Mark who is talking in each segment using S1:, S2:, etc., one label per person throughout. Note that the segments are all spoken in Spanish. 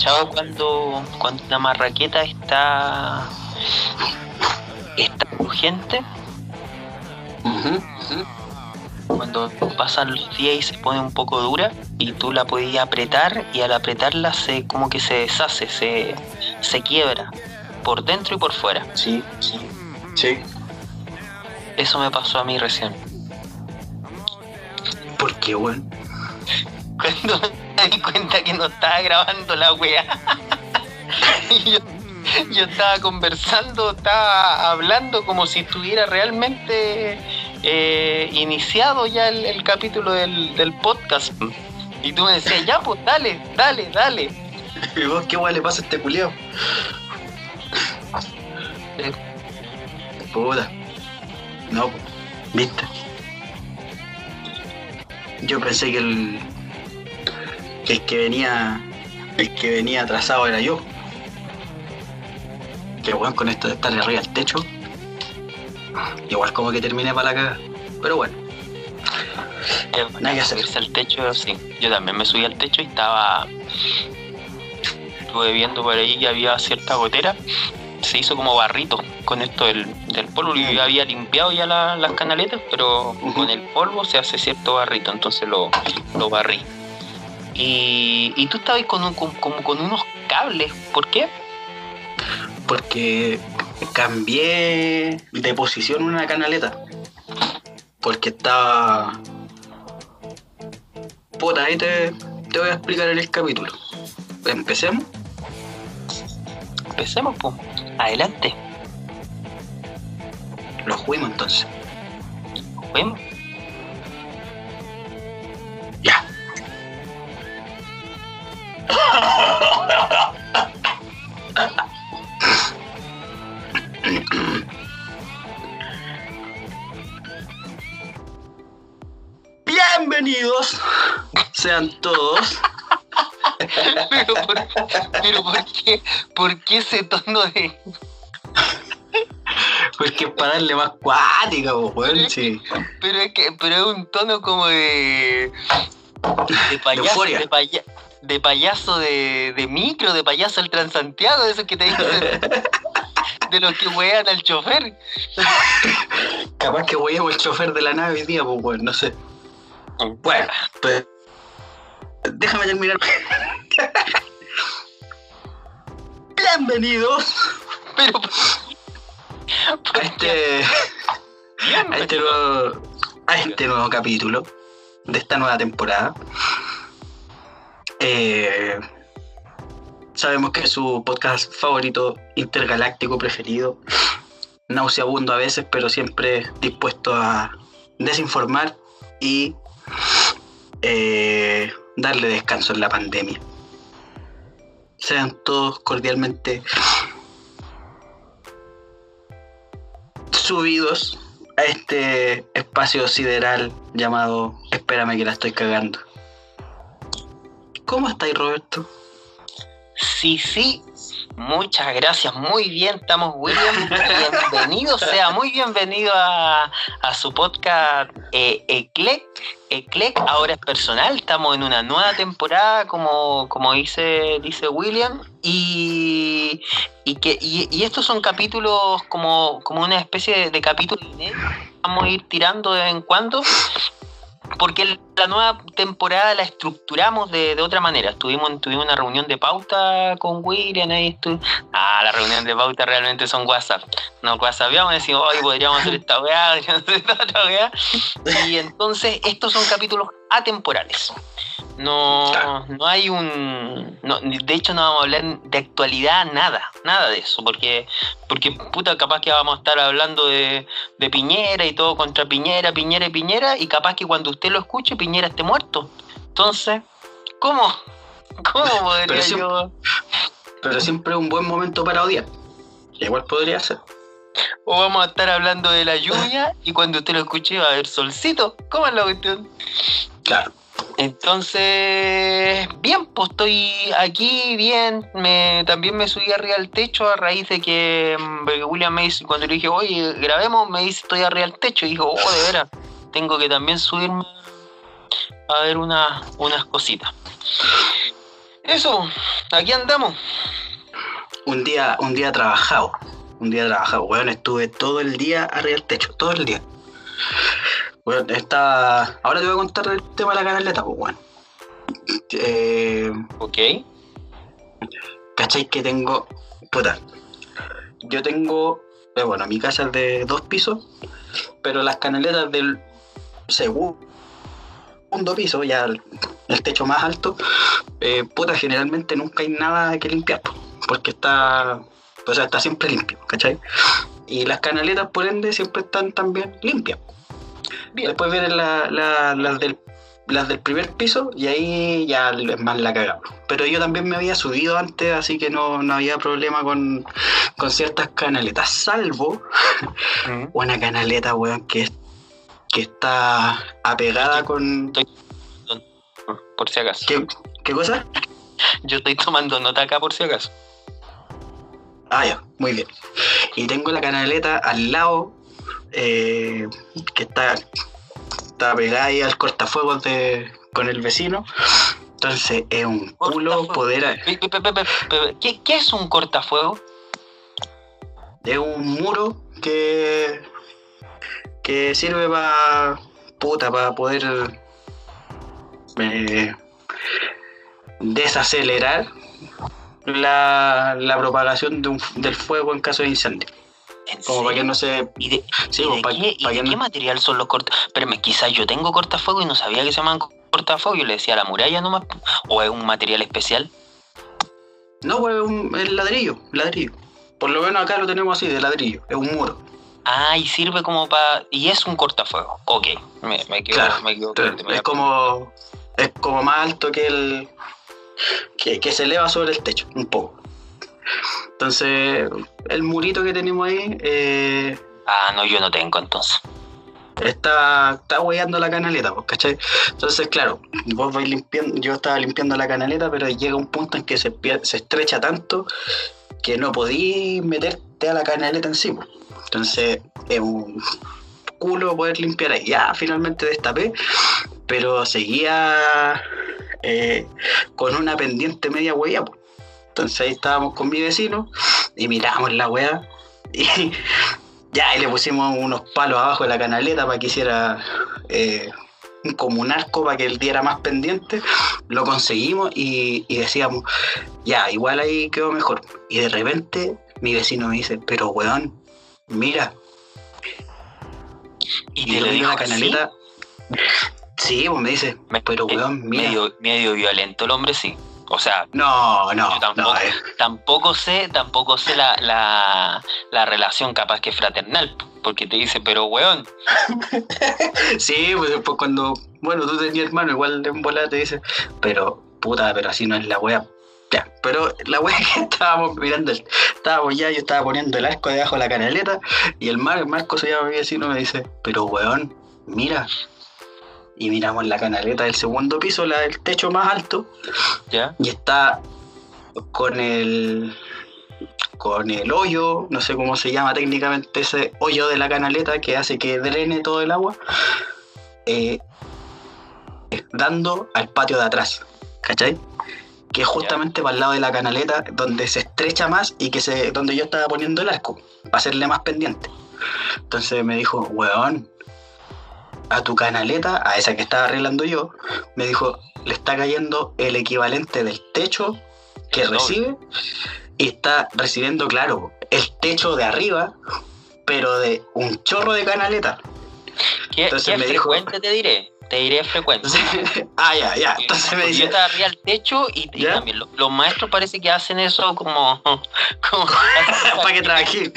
S1: ¿Tú has cachado cuando, cuando una marraqueta está. está urgente? Cuando pasan los días y se pone un poco dura y tú la podías apretar y al apretarla se como que se deshace, se, se quiebra por dentro y por fuera.
S2: Sí, sí, sí.
S1: Eso me pasó a mí recién.
S2: ¿Por qué, weón?
S1: Cuando di cuenta que no estaba grabando la wea. y yo, yo estaba conversando, estaba hablando como si estuviera realmente eh, iniciado ya el, el capítulo del, del podcast. Y tú me decías, ya pues dale, dale, dale.
S2: ¿Y vos qué weón le pasa a este culiao?
S1: Eh,
S2: Puta. No, viste. Yo pensé que el. Que el que venía. El que venía atrasado era yo. Que weón con esto de estar arriba del techo. Igual como que terminé para la cagada. Pero bueno.
S1: Eh,
S2: Nada que hacer.
S1: subirse al techo, sí. Yo también me subí al techo y estaba. Estuve viendo por ahí que había cierta gotera. Se hizo como barrito con esto del, del polvo. Yo había limpiado ya la- las canaletas, pero con el polvo se hace cierto barrito, entonces lo, lo barrí. Y, y tú estabas con, un- con- como con unos cables, ¿por qué?
S2: Porque cambié de posición una canaleta. Porque estaba. Puta, ahí te, te voy a explicar en el capítulo. Empecemos.
S1: Empecemos, pues. Adelante.
S2: Los fuimos entonces.
S1: Vemos.
S2: Todos.
S1: Pero, por, pero ¿por, qué, ¿por qué ese tono de.?
S2: Porque es para darle más cuática, weón, sí.
S1: Pero es que pero es un tono como de. de payaso.
S2: euforia.
S1: De, paya- de payaso de, de micro, de payaso del Transantiago, de esos que te dicen. de los que wean al chofer.
S2: Capaz que voyamos el chofer de la nave hoy día, pues, weón, no sé. Bueno, pues. Déjame terminar. Bienvenidos
S1: Pero.
S2: a este, a este nuevo, a este nuevo capítulo de esta nueva temporada. Eh, sabemos que es su podcast favorito, intergaláctico preferido, nauseabundo a veces, pero siempre dispuesto a desinformar y eh, darle descanso en la pandemia. Sean todos cordialmente subidos a este espacio sideral llamado Espérame que la estoy cagando. ¿Cómo estáis, Roberto?
S1: Sí, sí. Muchas gracias, muy bien, estamos William. Bienvenido, sea muy bienvenido a, a su podcast eh, Eclec. Eclec ahora es personal, estamos en una nueva temporada, como, como dice, dice William, y, y que, y, estos son capítulos como, como una especie de, de que vamos a ir tirando de vez en cuando, porque la nueva temporada la estructuramos de, de otra manera. Tuvimos, tuvimos una reunión de pauta con William ahí. estu- Ah, las reuniones de pauta realmente son WhatsApp. Nos WhatsAppamos y decimos, hoy podríamos hacer esta weá, podríamos hacer esta otra weá. Y entonces estos son capítulos atemporales. No, no hay un. no, de hecho, no vamos a hablar de actualidad, nada, nada de eso, porque, porque puta, capaz que vamos a estar hablando de, de Piñera y todo contra Piñera, Piñera y Piñera, y capaz que cuando usted lo escuche, Piñera esté muerto. Entonces, ¿cómo? ¿Cómo podría
S2: Pero sí-
S1: yo.?
S2: Pero siempre es un buen momento para odiar. Igual podría ser.
S1: O vamos a estar hablando de la lluvia y cuando usted lo escuche va a haber solcito. ¿Cómo es la cuestión?
S2: Claro.
S1: Entonces, bien, pues estoy aquí bien. Me, también me subí arriba al techo a raíz de que mm, William me dice, cuando le dije, oye, grabemos, me dice, estoy arriba al techo. Y dijo, oh, de veras, tengo que también subirme a ver unas, unas cositas. Eso, aquí andamos.
S2: Un día, un día trabajado. Un día trabajado. Weón, estuve todo el día arriba del techo, todo el día. Weón, está. Ahora te voy a contar el tema de la canaleta, pues weón. Eh,
S1: Ok.
S2: ¿Cachai que tengo? Puta. Yo tengo. eh, bueno, mi casa es de dos pisos, pero las canaletas del segundo piso, ya el, el techo más alto, eh, puta, generalmente nunca hay nada que limpiar, po, porque está. O sea, está siempre limpio, ¿cachai? Y las canaletas, por ende, siempre están también limpias.
S1: Bien.
S2: Después vienen la- la- las, del, las del primer piso y ahí ya es más la cagada. Pero yo también me había subido antes, así que no, no había problema con, con ciertas canaletas, salvo
S1: Mm.
S2: una canaleta, weón, que, que está apegada con...
S1: Por si acaso.
S2: ¿Qué, qué cosa?
S1: Yo estoy tomando nota acá por si acaso.
S2: Ah, ya, muy bien. Y tengo la canaleta al lado, eh, que está, está pegada ahí al cortafuegos de, con el vecino. Entonces es un culo
S1: Cortafuegos.
S2: poder...
S1: ¿Qué, qué es un cortafuego?
S2: Es un muro que, que sirve para puta, para poder eh, desacelerar la, la propagación de un- del fuego en caso de incendio.
S1: ¿En
S2: Como para que no se...
S1: ¿Y de,
S2: Sí,
S1: y de
S2: para,
S1: qué, y de material son los corta? Espérame, quizás yo tengo cortafuego y no sabía que se llaman cortafuego. Yo le decía la muralla nomás. ¿O es un material especial?
S2: No, pues es un es ladrillo, ladrillo. Por lo menos acá lo tenemos así, de ladrillo. Es un muro.
S1: Ah, y sirve como para. Y es un cortafuego. Ok, me, me quedo.
S2: Claro,
S1: me quedo voy
S2: es
S1: a-
S2: como es como más alto que el que, que se eleva sobre el techo un poco entonces el murito que tenemos ahí eh,
S1: Ah, no, yo no tengo entonces.
S2: está está hueando la canaleta pues, ¿cachai? entonces claro vos vais limpiando yo estaba limpiando la canaleta pero llega un punto en que se, se estrecha tanto que no podí meterte a la canaleta en sí pues. entonces es un culo poder limpiar ahí ya finalmente destapé pero seguía eh, con una pendiente media huella. po. Entonces ahí estábamos con mi vecino y miramos la weá y ya y le pusimos unos palos abajo de la canaleta para que hiciera eh, como un arco para que él diera más pendiente. Lo conseguimos y, y decíamos, ya, igual ahí quedó mejor. Y de repente mi vecino me dice, pero weón, mira,
S1: Y
S2: y
S1: te lo
S2: miro
S1: digo
S2: la canaleta. Sí, pues me dice, pero
S1: eh,
S2: weón, mira.
S1: medio, medio violento el hombre, sí. O sea,
S2: No, no,
S1: tampoco.
S2: no. eh.
S1: tampoco sé, tampoco sé la, la, la relación capaz que fraternal. Porque te dice, pero weón,
S2: Sí, pues después cuando, bueno, tú tenías hermano, igual en volada te dice, pero puta, pero así no es la wea. Ya, pero la wea que estábamos mirando, el- estábamos ya, yo estaba poniendo el arco debajo de la canaleta y el, Mar, el Marco se llama mi vecino me dice, pero weón, mira. Y miramos la canaleta del segundo piso, la del techo más alto,
S1: ¿ya?
S2: y está con el con el hoyo, no sé cómo se llama técnicamente ese hoyo de la canaleta que hace que drene todo el agua, eh, dando al patio de atrás, ¿cachai? Que es justamente para el lado de la canaleta donde se estrecha más y que se, donde yo estaba poniendo el arco, para hacerle más pendiente. Entonces me dijo, weón, a tu canaleta, a esa que estaba arreglando yo, me dijo, le está cayendo el equivalente del techo que
S1: El doble.
S2: recibe y está recibiendo, claro, el techo de arriba, pero de un chorro de canaleta.
S1: ¿Qué,
S2: Entonces
S1: qué
S2: me dijo-
S1: frecuente te diré? Te diré frecuente.
S2: Ah, ya, ya. Entonces me
S1: Porque yo
S2: dice,
S1: estaba arriba al techo y, también lo- los maestros parece que hacen eso como, como
S2: para que trabajé.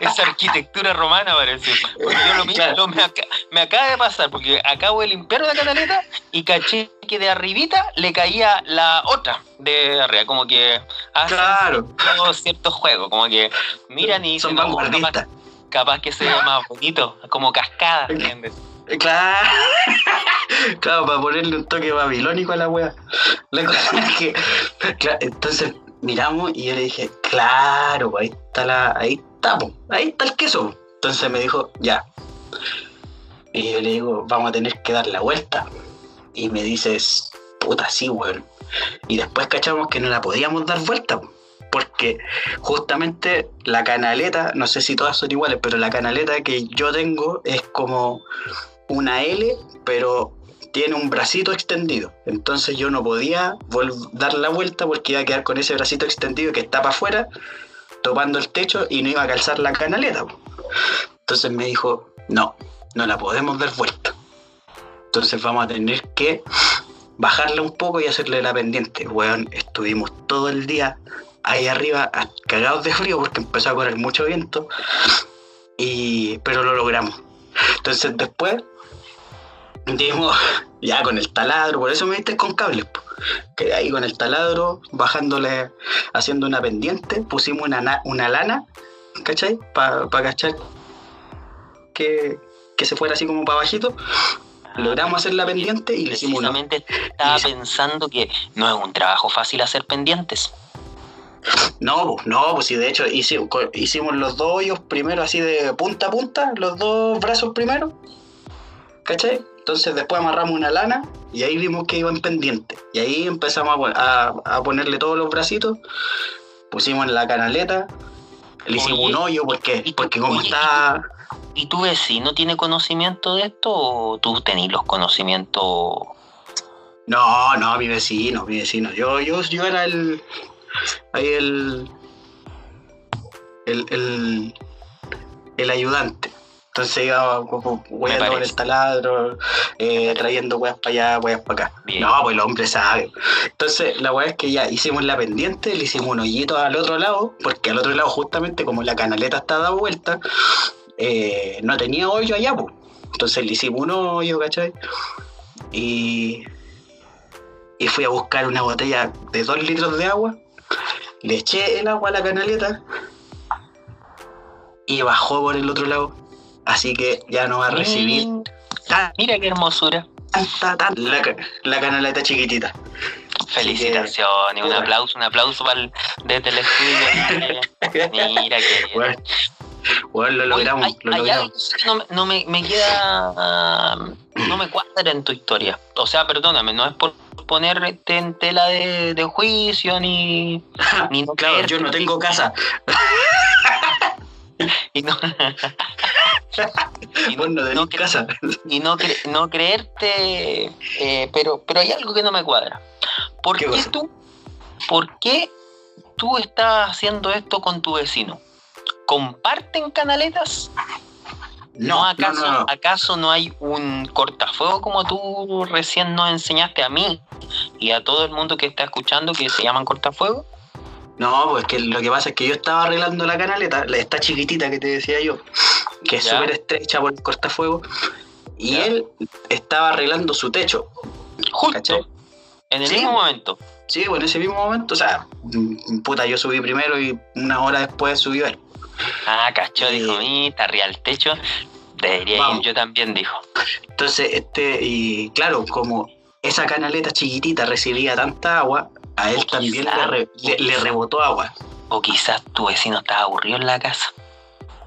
S1: esa arquitectura romana parece. Porque yo lo mismo
S2: Claro.
S1: lo- me, aca- me acaba de pasar, porque acabo de limpiar una canaleta y caché que de arribita le caía la otra de arriba, como que hacen
S2: Claro,
S1: ciertos juegos, como que miran y
S2: son
S1: dicen, "Oh, capaz, capaz que se vea más bonito, como cascada, ¿entiendes?
S2: Claro, claro, para ponerle un toque babilónico a la wea. La cosa es que, entonces miramos y yo le dije, claro, pues, ahí está la, ahí está, po, ahí está el queso. Entonces me dijo, ya. Y yo le digo, vamos a tener que dar la vuelta. Y me dices, puta, sí, weón. Y después cachamos que no la podíamos dar vuelta, porque justamente la canaleta, no sé si todas son iguales, pero la canaleta que yo tengo es como una L, pero tiene un bracito extendido. Entonces yo no podía dar la vuelta porque iba a quedar con ese bracito extendido que está para afuera, topando el techo y no iba a calzar la canaleta. Entonces me dijo, no, no la podemos dar vuelta. Entonces vamos a tener que bajarle un poco y hacerle la pendiente. Weón, estuvimos todo el día ahí arriba cagados de frío porque empezó a correr mucho viento. Y, pero lo logramos. Entonces después dimos ya con el taladro, por eso me viste con cables. Que ahí con el taladro, bajándole, haciendo una pendiente, pusimos una, una lana, ¿cachai? Para cachar que, que se fuera así como para bajito logramos hacer la pendiente y le hicimos
S1: una. estaba pensando que no es un trabajo fácil hacer pendientes.
S2: No, no, pues sí, de hecho hicimos, los dos hoyos primero así de punta a punta, los dos brazos primero, ¿cachai? Entonces después amarramos una lana y ahí vimos que iba en pendiente. Y ahí empezamos a, ponerle todos los bracitos, pusimos la canaleta, le hicimos un hoyo porque, porque como está...
S1: ¿Y tu vecino tiene conocimiento de esto o tú tenés los conocimientos?
S2: No, no, mi vecino, mi vecino. Yo, yo, yo era el. Ahí el. El, el, el ayudante. Entonces iba hueando con el taladro, eh, trayendo weas para allá, weas para acá. No, pues el hombre sabe. Entonces la wea es que ya hicimos la pendiente, le hicimos un hoyito al otro lado, porque al otro lado justamente como la canaleta está dada vuelta, eh, no tenía hoyo allá, pues. Entonces le hicimos un hoyo, ¿cachai? Y, y fui a buscar una botella de dos litros de agua, le eché el agua a la canaleta y bajó por el otro lado. Así que ya no va a recibir.
S1: Mira qué hermosura.
S2: la, la canaleta chiquitita.
S1: Felicitaciones, un aplauso, un aplauso para el, desde el estudio. Mira que
S2: bueno, lo logramos, lo logramos.
S1: No, me, me, queda. no me cuadra en tu historia. O sea, perdóname, no es por ponerte en tela de, de juicio ni.
S2: ni no claro, yo no tengo casa.
S1: y no.
S2: y no, no, casa.
S1: y no, no creerte. Eh, pero, pero hay algo que no me cuadra. ¿Por qué, tú? ¿Por qué tú estás haciendo esto con tu vecino? comparten canaletas? No, acaso, ¿Acaso no hay un cortafuego como tú recién nos enseñaste a mí y a todo el mundo que está escuchando que se llaman cortafuego?
S2: No, pues que lo que pasa es que yo estaba arreglando la canaleta, esta chiquitita que te decía yo, que es súper estrecha por el cortafuego, y él estaba arreglando su techo.
S1: Justo. En el mismo momento.
S2: Sí, pues en ese mismo momento, o sea, mm, puta, yo subí primero y una hora después subió él.
S1: Ah, cachó, dijo, mí, está arriba el techo. Debería ir yo también, dijo.
S2: Entonces, este, y claro, como esa canaleta chiquitita recibía tanta agua, a él también le, rebotó agua.
S1: O quizás tu vecino estaba aburrido en la casa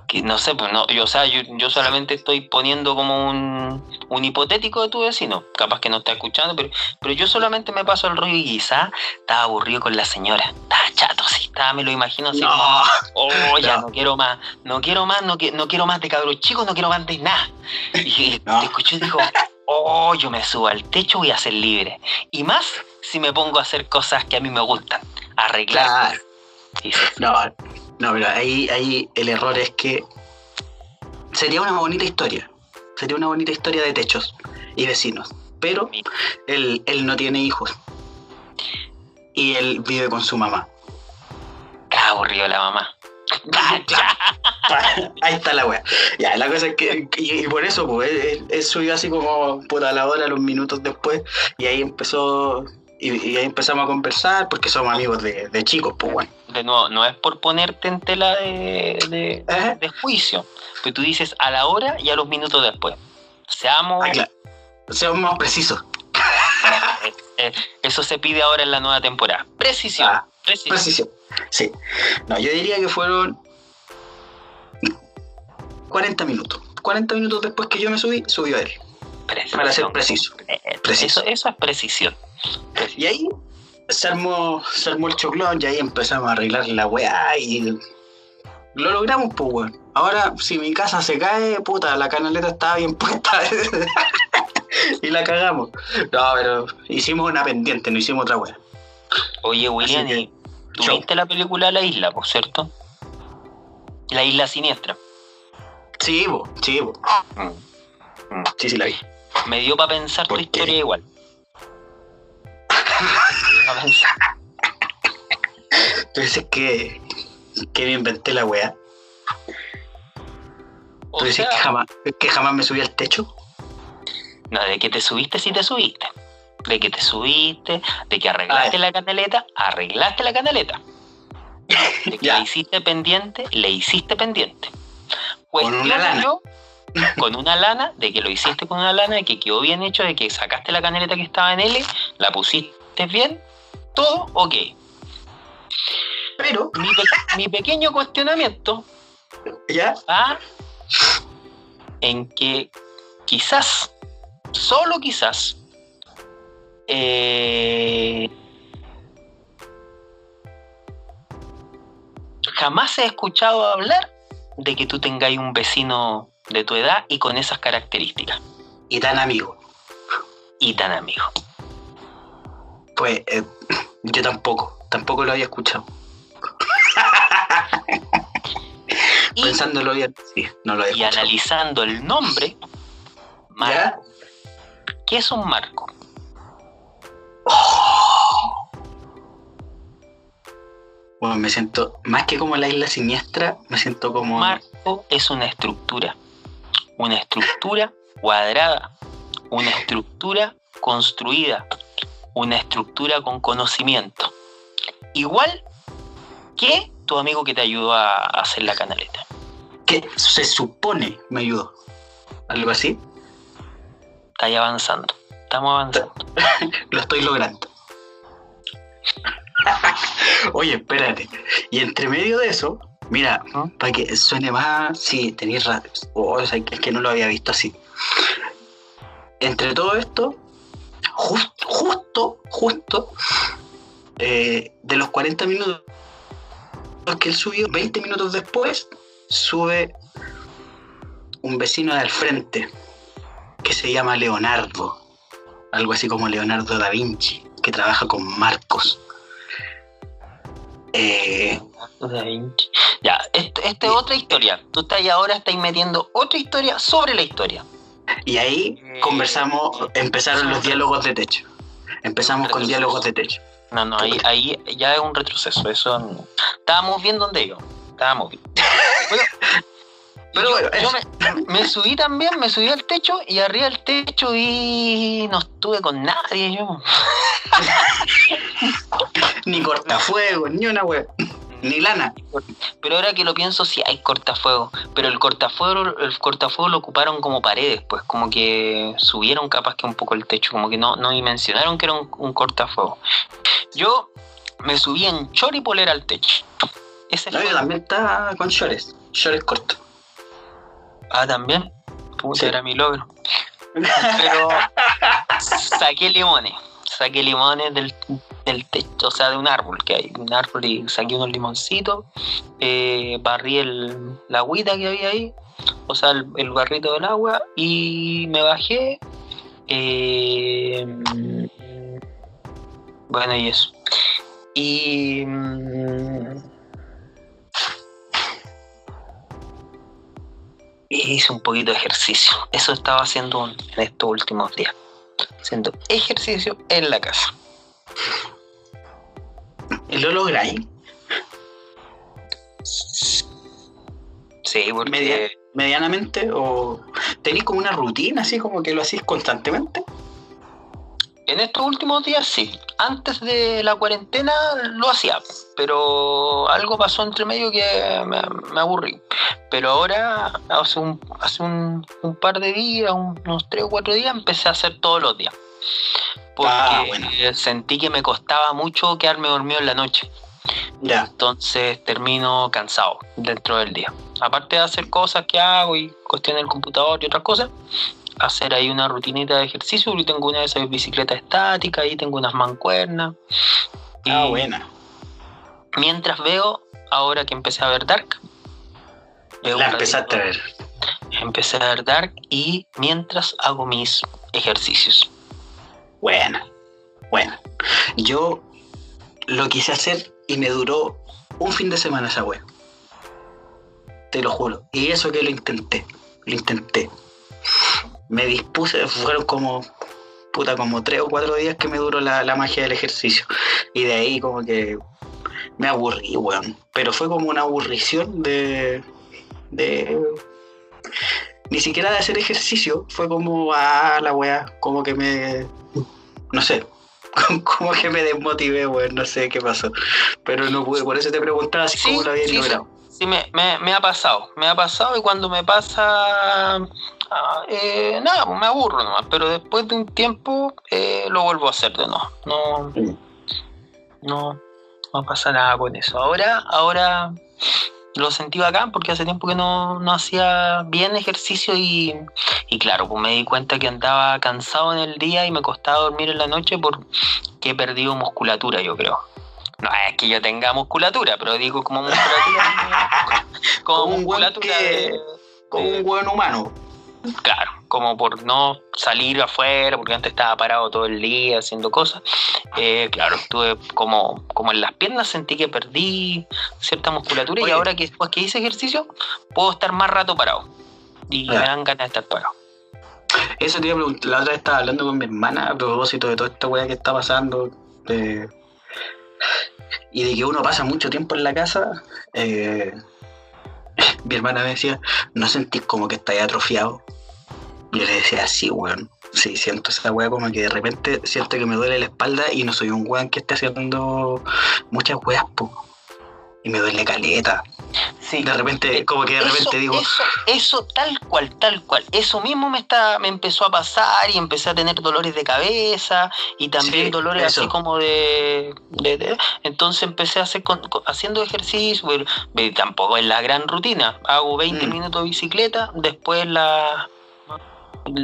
S1: que no sé, pues no, yo, o sea, yo, solamente estoy poniendo como un, un, hipotético de tu vecino, capaz que no está escuchando, pero, pero yo solamente me paso el ruido y quizá estaba aburrido con la señora, estaba chato, sí, estaba, me lo imagino así como, oh, ya no. quiero más, no quiero más, no, no quiero más de cabros chicos, no quiero más de nada. Y te escuché y dijo, oh, yo me subo al techo, voy a ser libre. Y más si me pongo a hacer cosas que a mí me gustan, arreglar.
S2: no, no, pero ahí, ahí el error es que sería una bonita historia. Sería una bonita historia de techos y vecinos. Pero él, él no tiene hijos. Y él vive con su mamá.
S1: Qué aburrido la mamá.
S2: Ahí está la wea. Ya, la cosa es que, y, por eso, pues, él, subió así como puta la hora, los minutos después, y ahí empezó y, ahí empezamos a conversar porque somos amigos de, chicos, pues bueno.
S1: De nuevo, no es por ponerte en tela de, de, juicio, pero tú dices a la hora y a los minutos después. Seamos...
S2: Ah, Seamos más precisos.
S1: Eh, eh, eso se pide ahora en la nueva temporada. Precisión. Ah,
S2: precisión. precisión. Sí. No, yo diría que fueron 40 minutos. 40 minutos después que yo me subí, subió él. Para ser preciso.
S1: Eh,
S2: preciso.
S1: Eso, eso es precisión.
S2: Y ahí se armó, se armó el choclón y ahí empezamos a arreglar la weá y lo logramos, pues, weón. Ahora, si mi casa se cae, puta, la canaleta estaba bien puesta. y la cagamos. No, pero hicimos una pendiente, no hicimos otra weá.
S1: Oye, William,
S2: que,
S1: ¿y ¿tú viste la película La Isla, por cierto? La Isla Siniestra.
S2: Sí, po, sí.
S1: Mm. Mm.
S2: Sí, sí la vi.
S1: Me dio para pensar tu historia igual. Me dio pa' pensar.
S2: Tú dices que, que me inventé la weá. Tú dices
S1: sea,
S2: que jamás, que jamás me subí al techo.
S1: no, de que te subiste, sí te subiste. De que te subiste, de que arreglaste la canaleta, arreglaste la canaleta. De que le hiciste pendiente, le hiciste pendiente.
S2: Una
S1: Cuestiono yo, con una lana, de que lo hiciste con una lana, de que quedó bien hecho, de que sacaste la canaleta que estaba en L, la pusiste bien, todo ok.
S2: Pero,
S1: Mi, pe- mi pequeño cuestionamiento
S2: ya,
S1: va en que quizás, solo quizás, eh, jamás he escuchado hablar de que tú tengáis un vecino de tu edad y con esas características
S2: y tan amigo.
S1: y tan amigo.
S2: Pues eh, yo tampoco, tampoco lo había escuchado.
S1: Y,
S2: Pensándolo bien, sí, no lo había
S1: y
S2: escuchado.
S1: analizando el nombre, Marco, ¿qué es un marco?
S2: Bueno, me siento, más que como la isla siniestra, me siento como...
S1: Marco es una estructura, una estructura cuadrada, una estructura construida, una estructura con conocimiento. Igual que tu amigo que te ayudó a hacer la canaleta.
S2: que se supone me ayudó. Algo así.
S1: Está ahí avanzando. Estamos avanzando.
S2: Lo estoy logrando. Oye, espérate. Y entre medio de eso, mira,
S1: ¿Mm?
S2: para que suene más, sí, tenéis razón. Oh, o sea, es que no lo había visto así. Entre todo esto, justo, justo, justo, eh, de los 40 minutos que él subió, 20 minutos después, sube un vecino de al frente que se llama Leonardo. Algo así como Leonardo da Vinci, que trabaja con Marcos. Eh.
S1: Ya, esta esta es otra historia. Tú estás ahí ahora estás metiendo otra historia sobre la historia.
S2: y ahí
S1: Eh,
S2: conversamos, empezaron los diálogos de techo. Empezamos con diálogos de techo.
S1: No, no, ahí, ahí ya es un retroceso. Eso no. Estábamos bien donde yo. Estábamos bien. Bueno,
S2: Pero
S1: yo,
S2: bueno,
S1: yo me, me subí también, me subí al techo y arriba del techo y no estuve con nadie yo.
S2: Ni cortafuegos, ni una web, ni lana.
S1: Pero ahora que lo pienso, sí hay cortafuegos. Pero el cortafuego, el cortafuego lo ocuparon como paredes, pues como que subieron capaz que un poco el techo, como que no, no dimensionaron que era un, un cortafuego. Yo me subí en chor y polera al techo. Ese
S2: No,
S1: fue.
S2: yo también está con shorts, shorts cortos.
S1: Ah, también. Puta,
S2: Sí.
S1: era mi logro. Pero saqué limones. Saqué limones del, del techo, o sea, de un árbol que hay. Un árbol y saqué unos limoncitos. eh, barrí el, la agüita que había ahí. O sea, el, el barrito del agua. Y me bajé. eh, bueno, y eso. Y. mm, hice un poquito de ejercicio. Eso estaba haciendo en estos últimos días. Haciendo ejercicio en la casa.
S2: ¿Y lo lográis?
S1: Sí, porque
S2: Media- ¿Medianamente? ¿O tenéis como una rutina así como que lo hacéis constantemente?
S1: En estos últimos días sí. Antes de la cuarentena lo hacía, pero algo pasó entre medio que me, me aburrí. Pero ahora, hace un, hace un, un par de días, un- unos tres o cuatro días, empecé a hacer todos los días. Porque
S2: Ah, bueno.
S1: sentí que me costaba mucho quedarme dormido en la noche.
S2: Ya.
S1: entonces termino cansado dentro del día. aparte de hacer cosas que hago y cuestiones del computador y otras cosas, hacer ahí una rutinita de ejercicio. Yo tengo una de esas bicicletas estáticas, ahí tengo unas mancuernas.
S2: Ah, buena.
S1: Mientras veo, ahora que empecé a ver Dark, veo
S2: La empezaste a ver.
S1: Empecé a ver Dark y mientras hago mis ejercicios.
S2: Buena. Buena. Yo lo quise hacer y me duró un fin de semana esa wea. Te lo juro. Y eso que lo intenté. Lo intenté. Me dispuse, fueron como. Puta, como tres o cuatro días que me duró la, la magia del ejercicio. Y de ahí como que me aburrí, weón. Pero fue como una aburrición de. de. Ni siquiera de hacer ejercicio. Fue como, ah, la wea. Como que me. No sé. Como que me desmotivé, weón. No sé qué pasó. Pero no pude. Por eso te preguntaba si
S1: Sí,
S2: cómo lo habías
S1: sí, sí.
S2: logrado.
S1: Sí, me, me, me ha pasado, me ha pasado y cuando me pasa, ah, eh, nada, pues me aburro nomás, pero después de un tiempo eh, lo vuelvo a hacer de nuevo. No, no, no pasa nada con eso. Ahora, ahora lo sentí bacán porque hace tiempo que no, no hacía bien ejercicio y, y claro, pues me di cuenta que andaba cansado en el día y me costaba dormir en la noche porque he perdido musculatura, yo creo. No es que yo tenga musculatura, pero digo como musculatura. como
S2: un
S1: musculatura
S2: que-
S1: de.
S2: Como un weón humano.
S1: Claro, como por no salir afuera, porque antes estaba parado todo el día haciendo cosas. Eh, claro, estuve como, como en las piernas, sentí que perdí cierta musculatura y ahora que después que hice ejercicio, puedo estar más rato parado. Y
S2: Claro.
S1: me dan ganas de estar parado.
S2: Eso te iba a preguntar. La otra vez estaba hablando con mi hermana a propósito de toda esta weá que está pasando. de- y de que uno pasa mucho tiempo en la casa. eh, mi hermana me decía, ¿no sentís como que estáis atrofiado? Y yo le decía, sí, weón. Sí, siento esa weá como que de repente siento que me duele la espalda y no soy un weón que esté haciendo muchas weas, po. Y me duele caleta.
S1: Sí.
S2: De repente, como que de repente
S1: eso,
S2: digo,
S1: Eso, eso tal cual, tal cual. Eso mismo me está, me empezó a pasar y empecé a tener dolores de cabeza y también
S2: Sí,
S1: dolores
S2: eso.
S1: así como de, de- de- Entonces empecé a hacer con- haciendo ejercicio, pero, pero tampoco es la gran rutina. Hago 20
S2: Mm.
S1: minutos de bicicleta, después la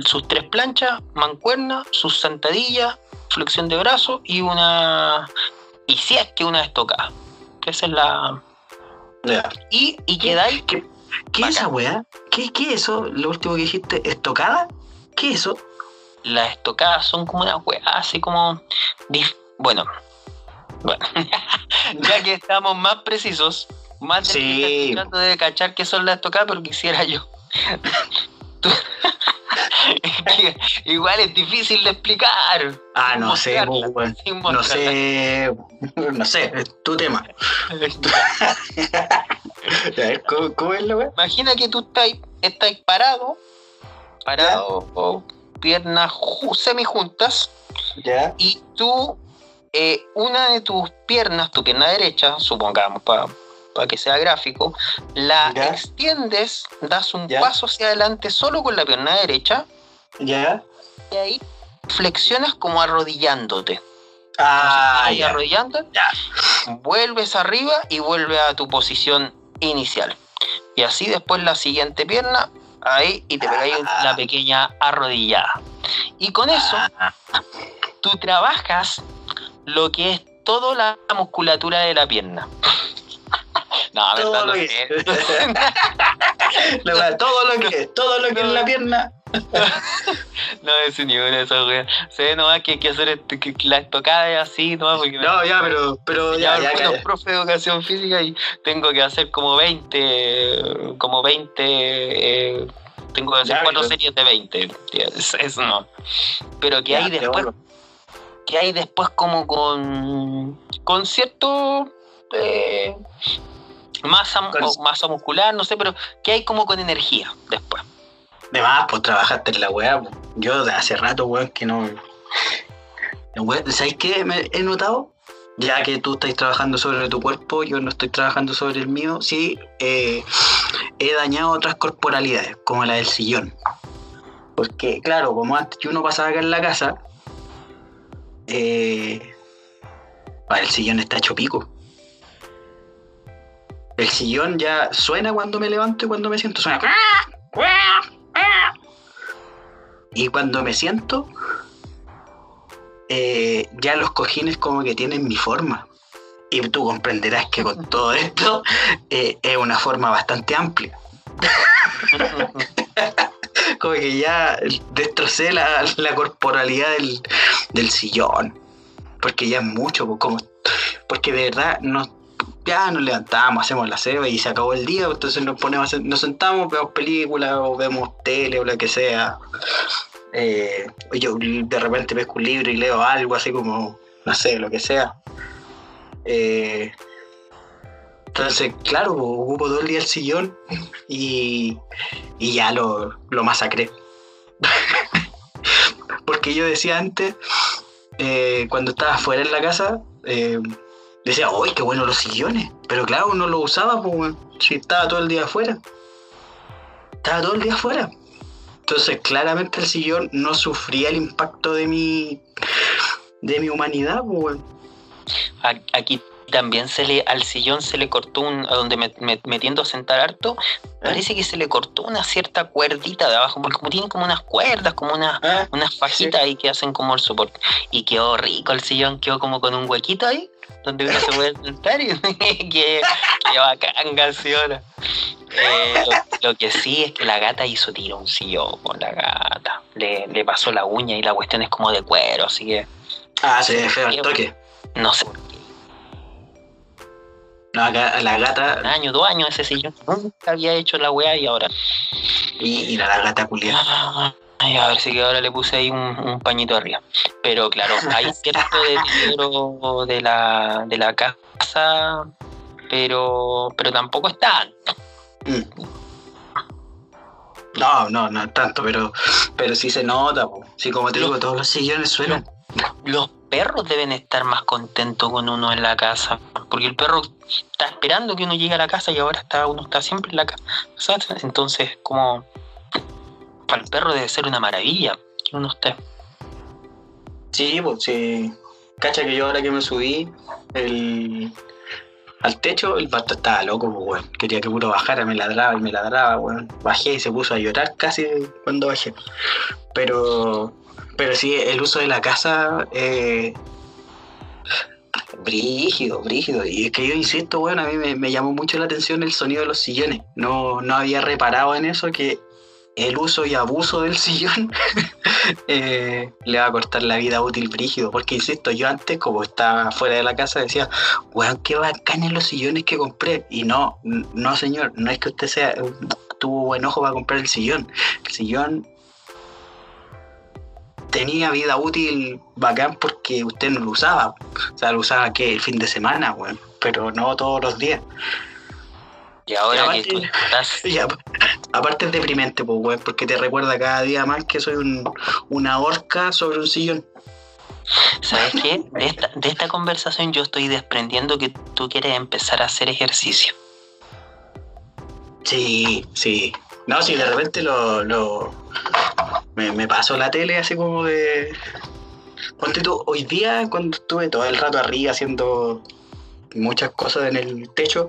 S1: sus tres planchas, mancuerna, sus sentadillas, flexión de brazo y una y si es que una estocada. Que esa es la y, y quedáis
S2: ¿Qué, qué es esa weá? ¿Qué, ¿Qué es eso? Lo último que dijiste, ¿estocada? ¿Qué es eso?
S1: las estocadas son como una weá, así como. Bueno, bueno, ya que estamos más precisos, más
S2: Sí.
S1: tratando de cachar qué son las estocadas, pero quisiera yo. Igual es difícil de explicar.
S2: Ah, no sé,
S1: sin
S2: No sé, no sé, es tu tema. ¿Cómo, cómo es la weá?
S1: Imagina que tú estás, estás parado, parado, o piernas ju- semijuntas,
S2: Ya,
S1: y tú, eh, una de tus piernas, tu pierna derecha, supongamos, para que sea gráfico, la
S2: Ya.
S1: extiendes, das un
S2: Ya.
S1: paso hacia adelante solo con la pierna derecha,
S2: ya.
S1: y ahí flexionas como arrodillándote.
S2: Ah,
S1: Ahí
S2: ya.
S1: vuelves arriba y vuelves a tu posición inicial. Y así después la siguiente pierna, ahí, y te pegáis
S2: Ah.
S1: la pequeña arrodillada. Y con eso,
S2: Ah,
S1: tú trabajas lo que es toda la musculatura de la pierna. No,
S2: Todo
S1: verdad,
S2: lo que- weá, todo lo que, todo lo que es la pierna.
S1: No, es ni una de esas weas. Sé nomás que hay que hacer este- que la estocada es así, nomás porque me-
S2: No, ya, pero, pero ya, ya,
S1: profes de educación física y tengo que hacer como 20, como 20, eh, tengo que hacer
S2: Ya,
S1: cuatro
S2: pero-
S1: series de 20. tío, Eso, no. Pero que
S2: Ya,
S1: hay después, que hay después como con, con cierto eh, masa,
S2: Con-
S1: o masa muscular, no sé, pero que hay como con energía después.
S2: De más, pues trabajaste en la weá. po. Yo de hace rato, weón, que no. Weón, ¿Sabes qué me he notado? Ya que tú estás trabajando sobre tu cuerpo, yo no estoy trabajando sobre el mío, sí, eh, he dañado otras corporalidades, como la del sillón. Porque, claro, como antes que uno pasaba acá en la casa, eh, el sillón está hecho pico. El sillón ya suena cuando me levanto y cuando me siento. Suena. Y cuando me siento, eh, ya los cojines como que tienen mi forma. Y tú comprenderás que con todo esto eh, es una forma bastante amplia. como que ya destrocé la, corporalidad del, del, sillón. Porque ya es mucho, como, porque de verdad nos, ya nos levantamos, hacemos la ceba y se acabó el día, entonces nos ponemos, nos sentamos, vemos películas o vemos tele o lo que sea. Eh, yo de repente pesco un libro y leo algo así como, no sé, lo que sea. Eh, entonces, claro, ocupo todo el día el sillón y, y ya lo, lo masacré. Porque yo decía antes, eh, cuando estaba fuera en la casa, eh, decía, ¡ay, qué bueno los sillones! Pero claro, no lo usaba, pues, si estaba todo el día afuera. Estaba todo el día afuera. Entonces, claramente el sillón no sufría el impacto de mi, de mi humanidad, pues,
S1: Aquí también se le al sillón se le cortó un a donde me, metiendo a sentar harto parece que se le cortó una cierta cuerdita de abajo porque como tienen como unas cuerdas como unas ah, unas fajitas ahí que hacen como el soporte y quedó rico el sillón quedó como con un huequito ahí donde uno se puede sentar y que, que bacán canción eh, lo, que sí es que la gata hizo tiro un sillón con la gata le, le pasó la uña y la cuestión es como de cuero así que
S2: ah ve feo el toque
S1: no sé
S2: no, la gata.
S1: Un año, dos años ese sillón. Nunca había hecho la weá y ahora.
S2: Y, la, gata culiada.
S1: Ay, a ver si que ahora le puse ahí un, pañito arriba. Pero claro, hay cierto deterioro de la, de la casa, pero, pero tampoco es tanto. Mm.
S2: No, no, no tanto, pero, pero sí se nota. Sí, como te digo, todos los sillones suenan.
S1: Los perros deben estar más contentos con uno en la casa, porque el perro está esperando que uno llegue a la casa y ahora está uno está siempre en la casa. Entonces, como para el perro debe ser una maravilla uno esté.
S2: Sí, pues sí. Cacha que yo ahora que me subí el, al techo, el pato estaba loco, pues, Quería que puro bajara, me ladraba y me ladraba, weón. Bajé y se puso a llorar casi cuando bajé. Pero pero sí, el uso de la casa, eh, brígido, brígido. Y es que yo insisto, bueno, a mí me, llamó mucho la atención el sonido de los sillones. No, no había reparado en eso, que el uso y abuso del sillón eh, le va a cortar la vida útil brígido. Porque insisto, yo antes, como estaba fuera de la casa, decía, weón, qué bacanes los sillones que compré. Y no, no señor, no es que usted sea tuvo buen ojo para comprar el sillón. El sillón tenía vida útil bacán porque usted no lo usaba. O sea, lo usaba que el fin de semana, pero no todos los días.
S1: Y ahora aparte, que tú estás...
S2: aparte es deprimente, pues, weón, porque te recuerda cada día más que soy un, una horca sobre un sillón.
S1: ¿Sabes qué? De esta, de esta conversación yo estoy desprendiendo que tú quieres empezar a hacer ejercicio.
S2: Sí, sí. No, si de repente lo, lo me, me paso la tele así como de. Ponte tú, hoy día cuando estuve todo el rato arriba haciendo muchas cosas en el techo,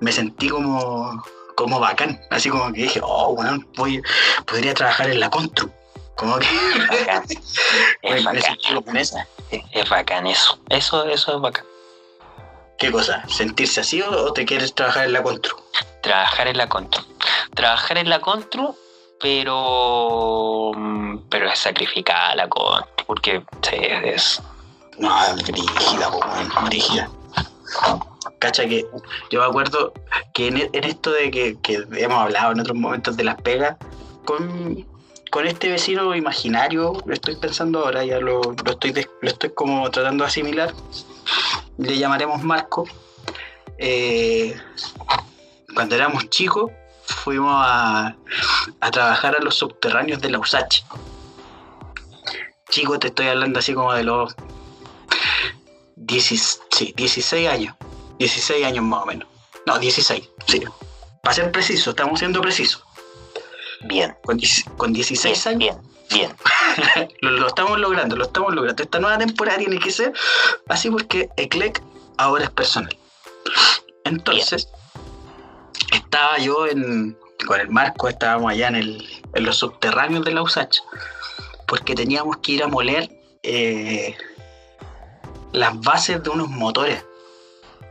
S2: me sentí como, como bacán. Así como que dije, oh, bueno, voy, podría trabajar en la Contru. Como que.
S1: Es bacán. Es, bacán. es bacán eso. Eso, eso es bacán.
S2: ¿Qué cosa? ¿Sentirse así o, te quieres trabajar en la Contru?
S1: Trabajar en la Contru. Trabajar en la Contru pero pero es sacrificada la cosa porque sí, es
S2: no es rígida rígida cacha que yo me acuerdo que en, esto de que, hemos hablado en otros momentos de las pegas con, con este vecino imaginario estoy pensando ahora ya lo, lo estoy lo estoy como tratando de asimilar le llamaremos Marco eh, cuando éramos chicos fuimos a, trabajar a los subterráneos de la USACH. Chico, te estoy hablando así como de los 16 años. 16 años más o menos. No, 16, sí. Para ser preciso, estamos siendo precisos.
S1: Bien.
S2: Con, 16 años.
S1: Bien, bien.
S2: lo, estamos logrando, lo estamos logrando. Esta nueva temporada tiene que ser así porque Eclec ahora es personal. Entonces, estaba yo en, con el Marco, estábamos allá en, el, en los subterráneos de la USACH, porque teníamos que ir a moler eh, las bases de unos motores.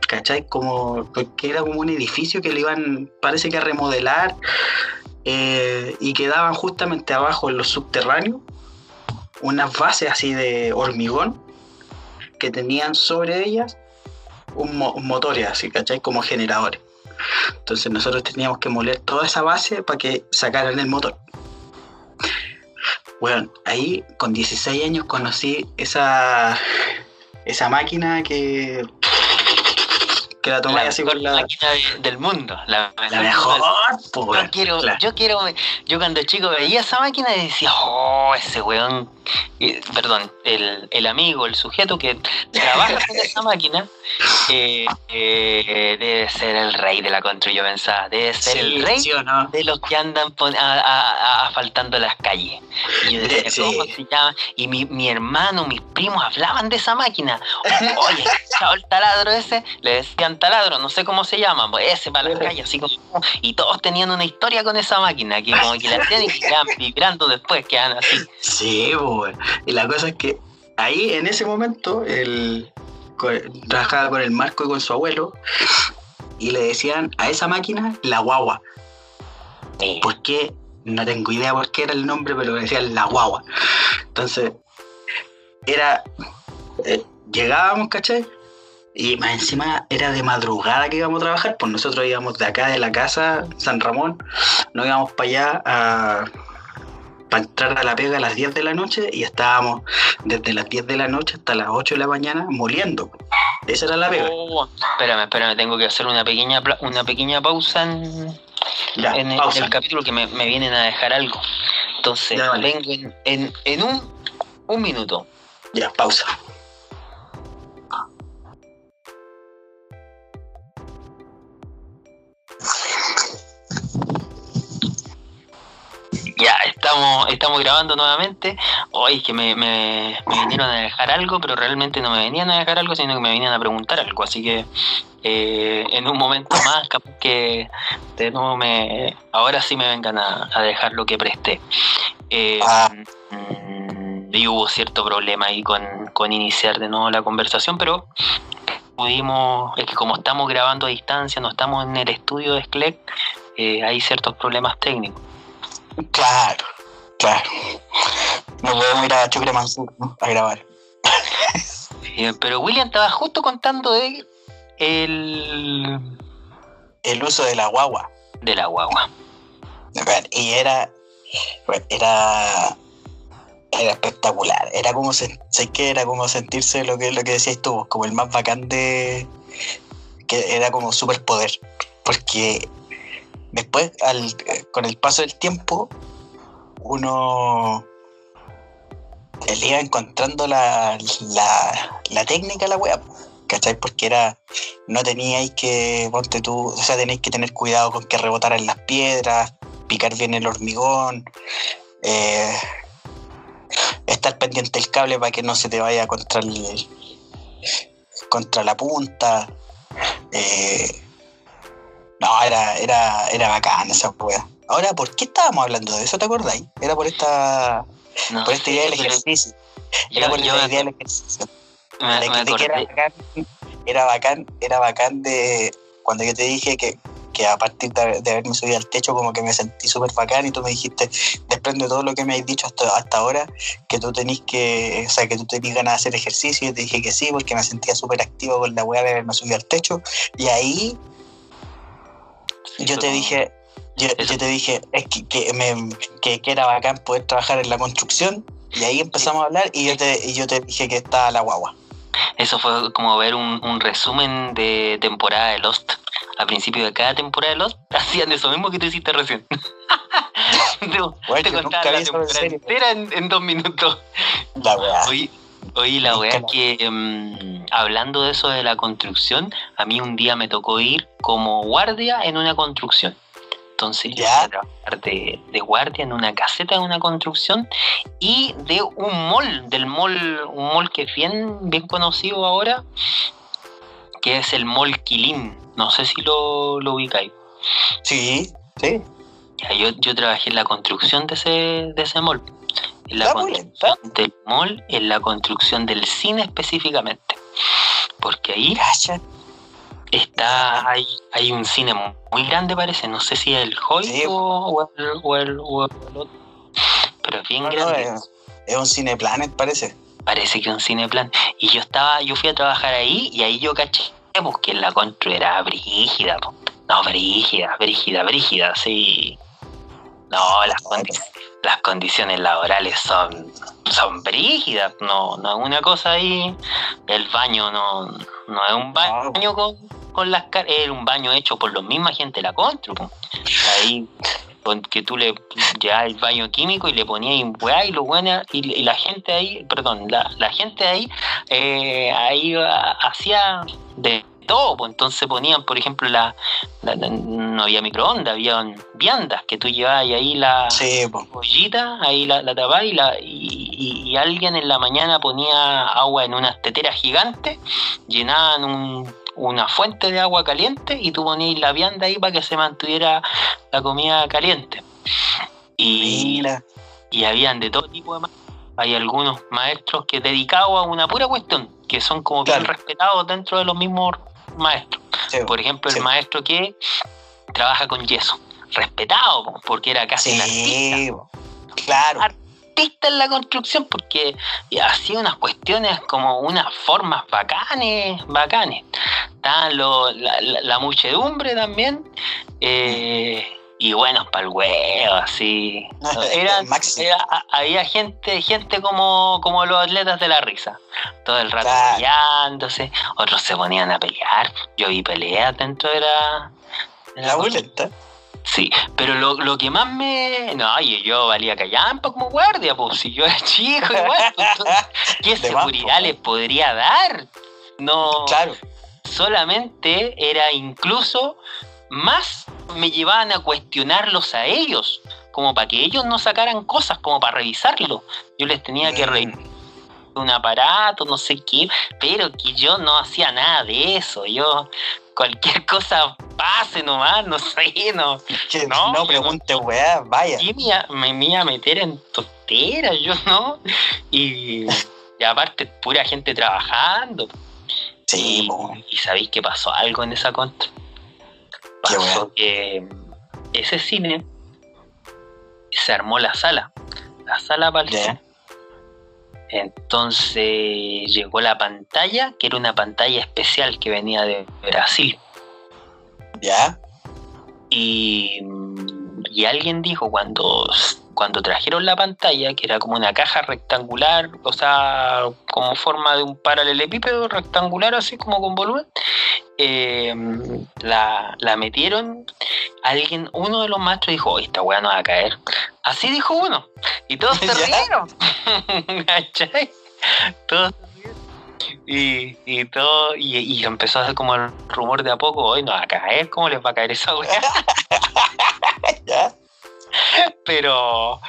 S2: ¿Cachai? Como, porque era como un edificio que le iban, parece que a remodelar eh, y quedaban justamente abajo en los subterráneos unas bases así de hormigón que tenían sobre ellas un, motores así, ¿cachai? Como generadores. Entonces nosotros teníamos que moler toda esa base para que sacaran el motor. Bueno, ahí con 16 años conocí esa, esa máquina que
S1: que la tomáis así con la máquina del mundo. La,
S2: mejor.
S1: yo quiero, yo quiero, yo cuando chico veía esa máquina y decía, oh, ese weón, perdón, el, el, amigo, el sujeto que trabaja con esa máquina, eh, eh, debe ser el rey de la contra, yo pensaba, debe ser el rey de los que andan asfaltando las calles. Y yo decía, ¿cómo se llama? Y mi, mi hermano, mis primos hablaban de esa máquina. Oye, chao, el taladro ese, le decían taladro, no sé cómo se llama, pues ese para las calles, así como. Y todos tenían una historia con esa máquina, que como que la tienen y quedan vibrando después, quedan así.
S2: Sí, pues. Y la cosa es que ahí, en ese momento, él trabajaba con el Marco y con su abuelo, y le decían a esa máquina la guagua. ¿Por qué? No tengo idea por qué era el nombre, pero le decían la guagua. Entonces, era. Eh, llegábamos, ¿cachai? Y más encima era de madrugada que íbamos a trabajar, pues nosotros íbamos de acá de la casa, San Ramón, nos íbamos para allá a, para entrar a la pega a las 10 de la noche y estábamos desde las 10 de la noche hasta las 8 de la mañana moliendo. Esa era la pega.
S1: Oh, espérame, espérame, tengo que hacer una pequeña una pequeña pausa en, el, capítulo que me, vienen a dejar algo. Entonces, vengo en, en, un, un minuto.
S2: Ya, pausa.
S1: Estamos, estamos grabando nuevamente. Hoy que me, me, vinieron a dejar algo, pero realmente no me venían a dejar algo, sino que me venían a preguntar algo. Así que eh, en un momento más, capaz que de nuevo me. Ahora sí me vengan a, dejar lo que presté. Eh, ah. mm, y hubo cierto problema ahí con, con iniciar de nuevo la conversación, pero pudimos, es que como estamos grabando a distancia, no estamos en el estudio de SCLEC, eh, hay ciertos problemas técnicos.
S2: Claro, claro. No podemos ir a Chucre Mansur a grabar.
S1: pero William estaba justo contando de el...
S2: El uso de la guagua.
S1: De la guagua.
S2: Y era... Era... Era espectacular. Era como, sé que era como sentirse lo que, lo que decías tú, como el más bacán de... Que era como superpoder. Porque después, al, con el paso del tiempo, uno le iba encontrando la, la, técnica la web, ¿cachai? Porque era, no teníais que, ponte tú, o sea, tenéis que tener cuidado con que rebotaran las piedras, picar bien el hormigón, eh, estar pendiente del cable para que no se te vaya contra el, contra la punta. Eh, no, era, era, era bacán esa wea. Ahora, ¿por qué estábamos hablando de eso? ¿Te acordáis? Era por esta, por esta idea del ejercicio. Era por esta idea del ejercicio. de, que, era, bacán, era bacán, era bacán de cuando yo te dije que, que a partir de, haberme subido al techo como que me sentí súper bacán y tú me dijiste, desprende todo lo que me has dicho hasta, hasta ahora, que tú tenés que, o sea, que tú tenías ganas de hacer ejercicio y te dije que sí, porque me sentía súper activo con la weá de haberme subido al techo y ahí yo te dije, yo, te dije es que, que, que, era bacán poder trabajar en la construcción y ahí empezamos a hablar y yo te, y yo te dije que estaba la guagua.
S1: Eso fue como ver un, un resumen de temporada de Lost. A principio de cada temporada de Lost hacían eso mismo que tú hiciste recién. te, te contaba la temporada entera en, en, dos minutos.
S2: La weá.
S1: Oye, la weá que mm, hablando de eso de la construcción, a mí un día me tocó ir como guardia en una construcción. Entonces yo a trabajar de, guardia en una caseta de una construcción y de un mall, del mall, un mall que es bien, bien conocido ahora, que es el mall Quilín. No sé si lo, lo ubicáis.
S2: Sí, sí.
S1: Ya, yo, yo trabajé en la construcción de ese, de ese mall. En la
S2: La
S1: construcción del mall, en la construcción del cine específicamente. Porque ahí
S2: Cacha.
S1: Está, hay, hay un cine mu- muy grande parece, no sé si es el Hoy
S2: Sí.
S1: o, el, o el- o el otro. Pero es bien
S2: No, no,
S1: grande.
S2: es, es un Cineplanet, parece.
S1: Parece que un cine plan. Y yo estaba, yo fui a trabajar ahí y ahí yo caché pues, que la contro era brígida, no, brígida, brígida, brígida, sí. No, las, condi- las condiciones laborales son, son brígidas, no, no es una cosa ahí. El baño no, no es un baño con, con las car- es un baño hecho por los misma gente de la contro. po. Ahí con que tú le llevabas el baño químico y le ponías un weá y lo bueno y, y la gente ahí, perdón, la, la gente ahí eh, ahí ah, hacía de todo, pues entonces ponían, por ejemplo, la, la- la- no había microondas, había viandas que tú llevabas y ahí la
S2: Sí, po.
S1: ollita, ahí la, la tapabas y, la, y, y- y alguien en la mañana ponía agua en unas teteras gigantes, llenaban un- una fuente de agua caliente y tú ponías la vianda ahí para que se mantuviera la comida caliente. Y,
S2: Mira.
S1: y habían de todo tipo de maestros. Hay algunos maestros que dedicados a una pura cuestión, que son como bien respetados dentro de los mismos
S2: Sí, po.
S1: Por ejemplo,
S2: Sí.
S1: el maestro que trabaja con yeso. Respetado, po, porque era casi un artista
S2: claro.
S1: artista en la construcción porque hacía unas cuestiones como unas formas bacanes, bacanes. Estaban lo- la, la- la muchedumbre también. eh, y buenos para el huevo, así. Era- había gente, gente como, como los atletas de la risa. Todo el rato
S2: Claro.
S1: peleándose. Otros se ponían a pelear. Yo vi peleas dentro de la. de
S2: La boleta.
S1: Sí, pero lo, lo que más me. No, oye, yo valía callampa como guardia, pues si yo era chico igual. pues, entonces, ¿Qué
S2: más,
S1: seguridad
S2: po.
S1: les podría dar? No,
S2: Claro.
S1: solamente era incluso más me llevaban a cuestionarlos a ellos, como para que ellos no sacaran cosas, como para revisarlo. Yo les tenía que
S2: Mm.
S1: revisar un aparato, no sé qué, pero que yo no hacía nada de eso. Yo, cualquier cosa pase nomás, no sé, no. No,
S2: no, pregunte, weá, vaya.
S1: Y me, iba- me, iba a meter en tonteras, yo no. Y, y aparte, pura gente trabajando.
S2: Sí,
S1: y,
S2: po.
S1: y sabéis que pasó algo en esa contra. Pasó que ese cine se armó la sala. La sala para el
S2: Ya.
S1: cine. Entonces llegó la pantalla, que era una pantalla especial que venía de Brasil.
S2: Ya.
S1: Y, y alguien dijo cuando, cuando trajeron la pantalla, que era como una caja rectangular, o sea, como forma de un paralelepípedo rectangular, así como con volumen, eh, la, la metieron. Alguien, uno de los maestros dijo, "Oye, esta weá no va a caer. Así dijo uno. Y todos se rieron. Todos se rieron. Y, y todo, y, y empezó a hacer como el rumor de a poco, hoy no va a caer, ¿cómo les va a caer esa weá?
S2: Ya.
S1: pero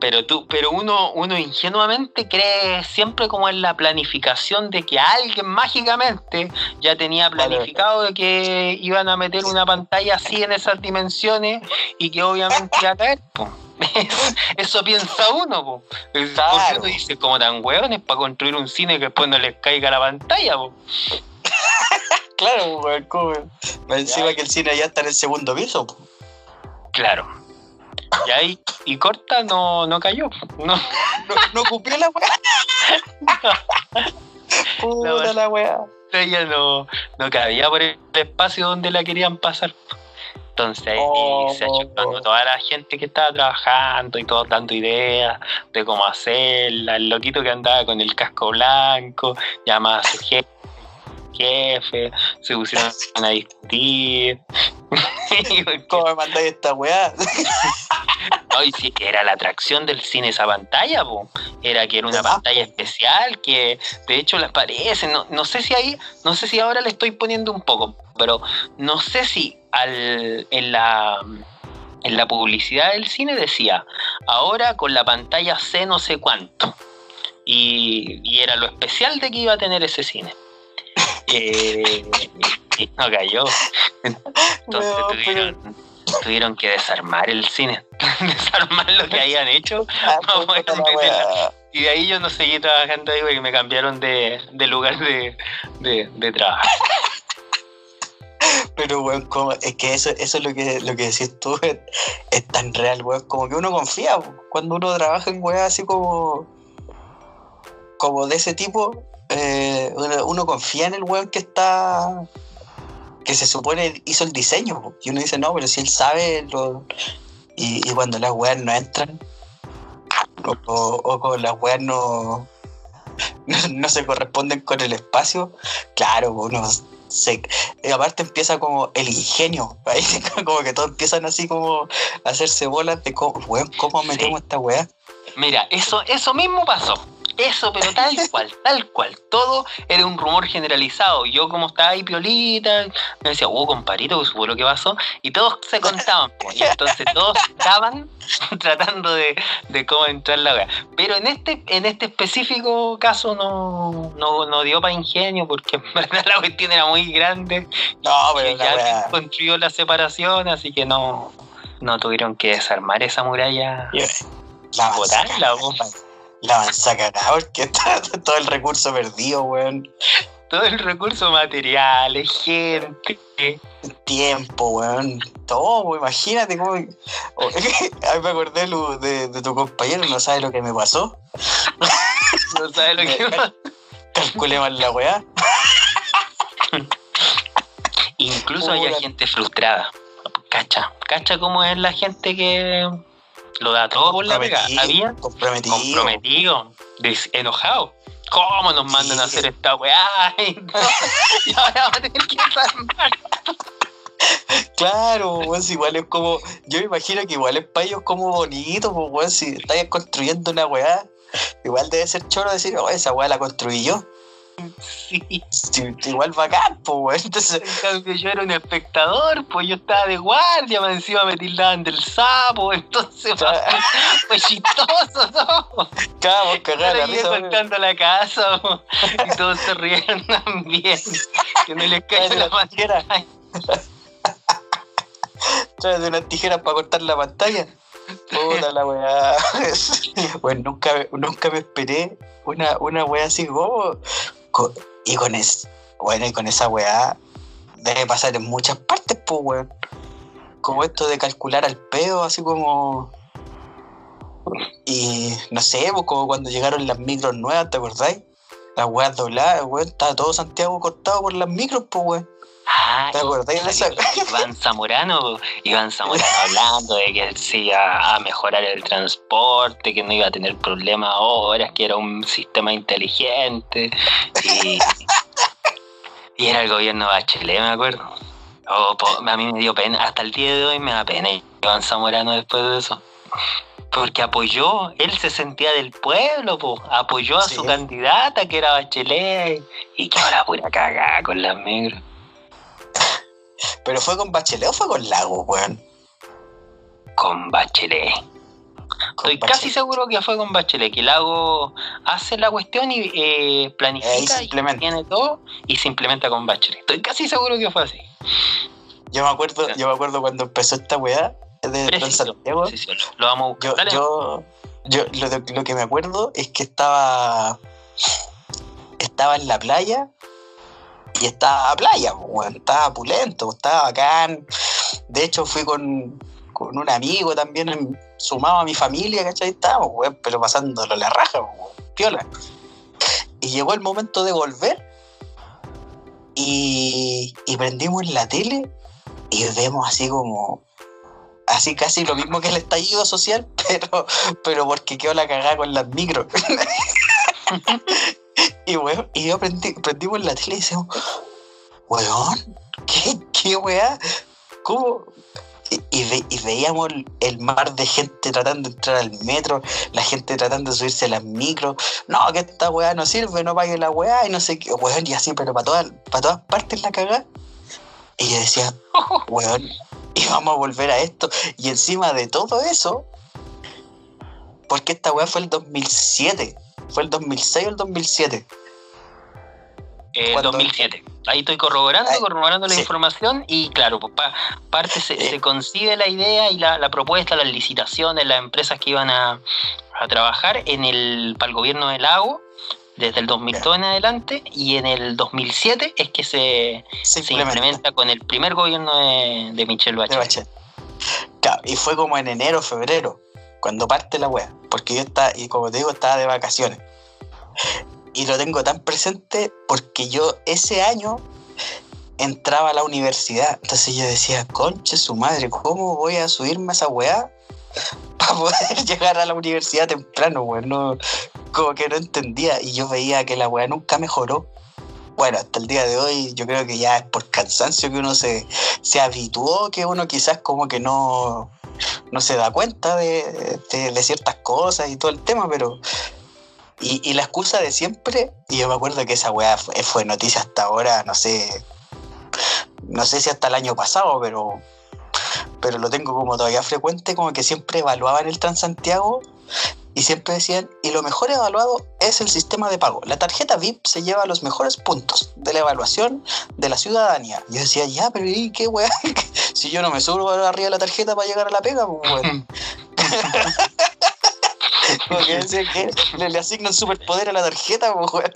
S1: pero tú pero uno uno ingenuamente cree siempre como en la planificación de que alguien mágicamente ya tenía planificado de que iban a meter una pantalla así en esas dimensiones y que obviamente iba a caer po. eso piensa uno po. porque uno dice como tan hueones para construir un cine que después no les caiga la pantalla po.
S2: Claro. Más Encima que el cine ya está en el segundo piso. po.
S1: claro y ahí y corta no no cayó no
S2: No, no cumplió la weá. Puta
S1: La-
S2: la weá.
S1: ella no, no cabía por el espacio donde la querían pasar. Entonces ahí
S2: Oh.
S1: se achicando toda la gente que estaba trabajando y todos dando ideas de cómo hacerla. El loquito que andaba con el casco blanco, llamaba a su jefe, jefe se pusieron a discutir.
S2: ¿Cómo me mandáis esta weá?
S1: No, y sí, era la atracción del cine esa pantalla, po. era que era una
S2: más,
S1: pantalla especial que de hecho les parece, no, no sé si ahí, no sé si ahora le estoy poniendo un poco, pero no sé si al, en la en la publicidad del cine decía ahora con la pantalla C no sé cuánto y, y era lo especial de que iba a tener ese cine. Eh, Sí, no cayó. Entonces
S2: No,
S1: tuvieron, tuvieron que desarmar el cine. desarmar lo que habían hecho.
S2: Ah.
S1: Y de ahí yo no seguí trabajando ahí porque me cambiaron de, de lugar de, de, de trabajo.
S2: Pero, weón, como, es que eso, eso es lo que, lo que decís tú, es, es tan real, weón. Como que uno confía cuando uno trabaja en weón así como. Como de ese tipo, eh, uno, uno confía en el weón que está. Que se supone hizo el diseño. po. Y uno dice, no, pero si él sabe. Lo, y, y cuando las weas no entran, o, o, las weas no, no, no se corresponden con el espacio, claro, uno se, y aparte empieza como el ingenio, ahí como que todos empiezan así como a hacerse bolas de cómo, weón, cómo metemos esta weá.
S1: Mira, eso, eso mismo pasó. Eso, pero tal cual, tal cual. Todo era un rumor generalizado. Yo como estaba ahí piolita, me decía, oh, comparito, que supo lo que pasó. Y todos se contaban. po. Y entonces todos estaban tratando de, de cómo entrar la wea. Pero en este, en este específico caso no, no, no dio para ingenio, porque en verdad la cuestión era muy grande.
S2: No, pero la
S1: ya
S2: weá.
S1: construyó la separación, así que no, no tuvieron que desarmar esa muralla.
S2: La
S1: Botarla, po.
S2: La avanza cagada porque está todo el recurso perdido, weón.
S1: todo el recurso material, gente.
S2: Tiempo, weón. Todo, weón. Imagínate cómo. o- Ay, me acordé de, de tu compañero, no sabe lo que me pasó.
S1: No sabes lo que va.
S2: Calculé mal la weá.
S1: Incluso había
S2: Pura.
S1: gente frustrada. Cacha, cacha cómo es la gente que lo da todo por la pega. Había
S2: comprometido.
S1: comprometido, enojado. ¿Cómo nos mandan a hacer esta weá? Y, no, y ahora vamos a tener que desarmar.
S2: Claro, si igual es como. Yo me imagino que igual es para ellos como bonito, pues, weón, si estáis construyendo una weá. Igual debe ser choro decir, oh, esa weá la construí yo.
S1: Sí.
S2: Sí, igual bacán, pues. Entonces,
S1: yo era un espectador, pues yo estaba de guardia, más encima me tildaban del sapo, entonces
S2: Claro.
S1: fue chistoso
S2: cada vos cagada la
S1: contando la casa po, y todos se rieron también. Que no les cayó la
S2: una tijera. Tráete unas tijeras para cortar la pantalla. Puta la weá. Bueno, nunca, nunca me esperé una, una weá así como. Y con es, bueno, y con esa weá debe pasar en muchas partes, pues weón. Como esto de calcular al pedo, así como. Y no sé, pues como cuando llegaron las micros nuevas, ¿te acordáis? Las weas dobladas, weón, estaba todo Santiago cortado por las micros, pues weón.
S1: Ah,
S2: ¿Te acordáis de esa?
S1: Iván Zamorano, Iván Zamorano hablando de que se iba a mejorar el transporte, que no iba a tener problemas ahora, que era un sistema inteligente. Y, y era el gobierno Bachelet, me acuerdo. Oh, a mí me dio pena, hasta el día de hoy me da pena Iván Zamorano después de eso. Porque apoyó, él se sentía del pueblo, po. apoyó a
S2: Sí.
S1: su candidata que era Bachelet y quedó la pura cagada con las micros.
S2: Pero fue con Bachelet o fue con Lago, weón.
S1: Con Bachelet.
S2: Con
S1: Estoy
S2: Bachelet.
S1: casi seguro que fue con Bachelet, que Lago hace la cuestión y eh,
S2: Eh,
S1: planifica
S2: y se
S1: y tiene todo y se implementa con Bachelet. Estoy casi seguro que fue así.
S2: Yo me acuerdo, yo me acuerdo cuando empezó esta weá de. Transantiago.
S1: Sí, sí, lo vamos a buscar.
S2: Yo, yo, yo lo, lo que me acuerdo es que estaba estaba en la playa y estaba a playa, weón, estaba pulento, estaba bacán. De hecho, fui con, con un amigo también sumado a mi familia, ¿cachai? Estábamos, weón, pero pasándolo la raja, piola. Y llegó el momento de volver y, y prendimos la tele y vemos así como así casi lo mismo que el estallido social, pero, pero porque quedó la cagada con las micros. y weón, y yo prendí, prendimos la tele y decimos, weón, ¿qué, qué weá? ¿Cómo? Y, y ve- y veíamos el, el mar de gente tratando de entrar al metro, la gente tratando de subirse a las micros. No, que esta weá no sirve, no pague la weá y no sé qué. Weón, y así, pero para todas, para todas partes la cagada. Y yo decía, weón, y vamos a volver a esto. Y encima de todo eso, porque esta weá fue el 2007, fue el 2006 o el 2007.
S1: Eh,
S2: cuando-
S1: 2007. ahí estoy corroborando,
S2: Ay,
S1: corroborando la
S2: sí.
S1: información y claro, pues, pa- parte se,
S2: Eh.
S1: se concibe la idea y la, la propuesta, las licitaciones, las empresas que iban a, a trabajar en el para el gobierno del lago desde el 2002 en adelante y en el 2007 es que se, se implementa con el primer gobierno de, de Michelle
S2: de
S1: Bachelet.
S2: Bachelet. Claro, y fue como en enero, febrero, cuando parte la wea. Porque yo estaba, y como te digo, estaba de vacaciones. Y lo tengo tan presente porque yo ese año entraba a la universidad. Entonces yo decía, conche su madre, ¿cómo voy a subirme a esa weá para poder llegar a la universidad temprano, weón? No, como que no entendía. Y yo veía que la weá nunca mejoró. Bueno, hasta el día de hoy yo creo que ya es por cansancio que uno se, se habituó, que uno quizás como que no, no se da cuenta de, de- ciertas cosas y todo el tema, pero... Y, y la excusa de siempre, y yo me acuerdo que esa weá fue, fue noticia hasta ahora, no sé, no sé si hasta el año pasado, pero, pero lo tengo como todavía frecuente, como que siempre evaluaban el Transantiago y siempre decían, y lo mejor evaluado es el sistema de pago. La tarjeta VIP se lleva los mejores puntos de la evaluación de la ciudadanía. Yo decía, ya, pero ¿y qué weá? si yo no me subo arriba de la tarjeta para llegar a la pega, pues weón. Como que decía que le, le asignan superpoder a la tarjeta, pues weón.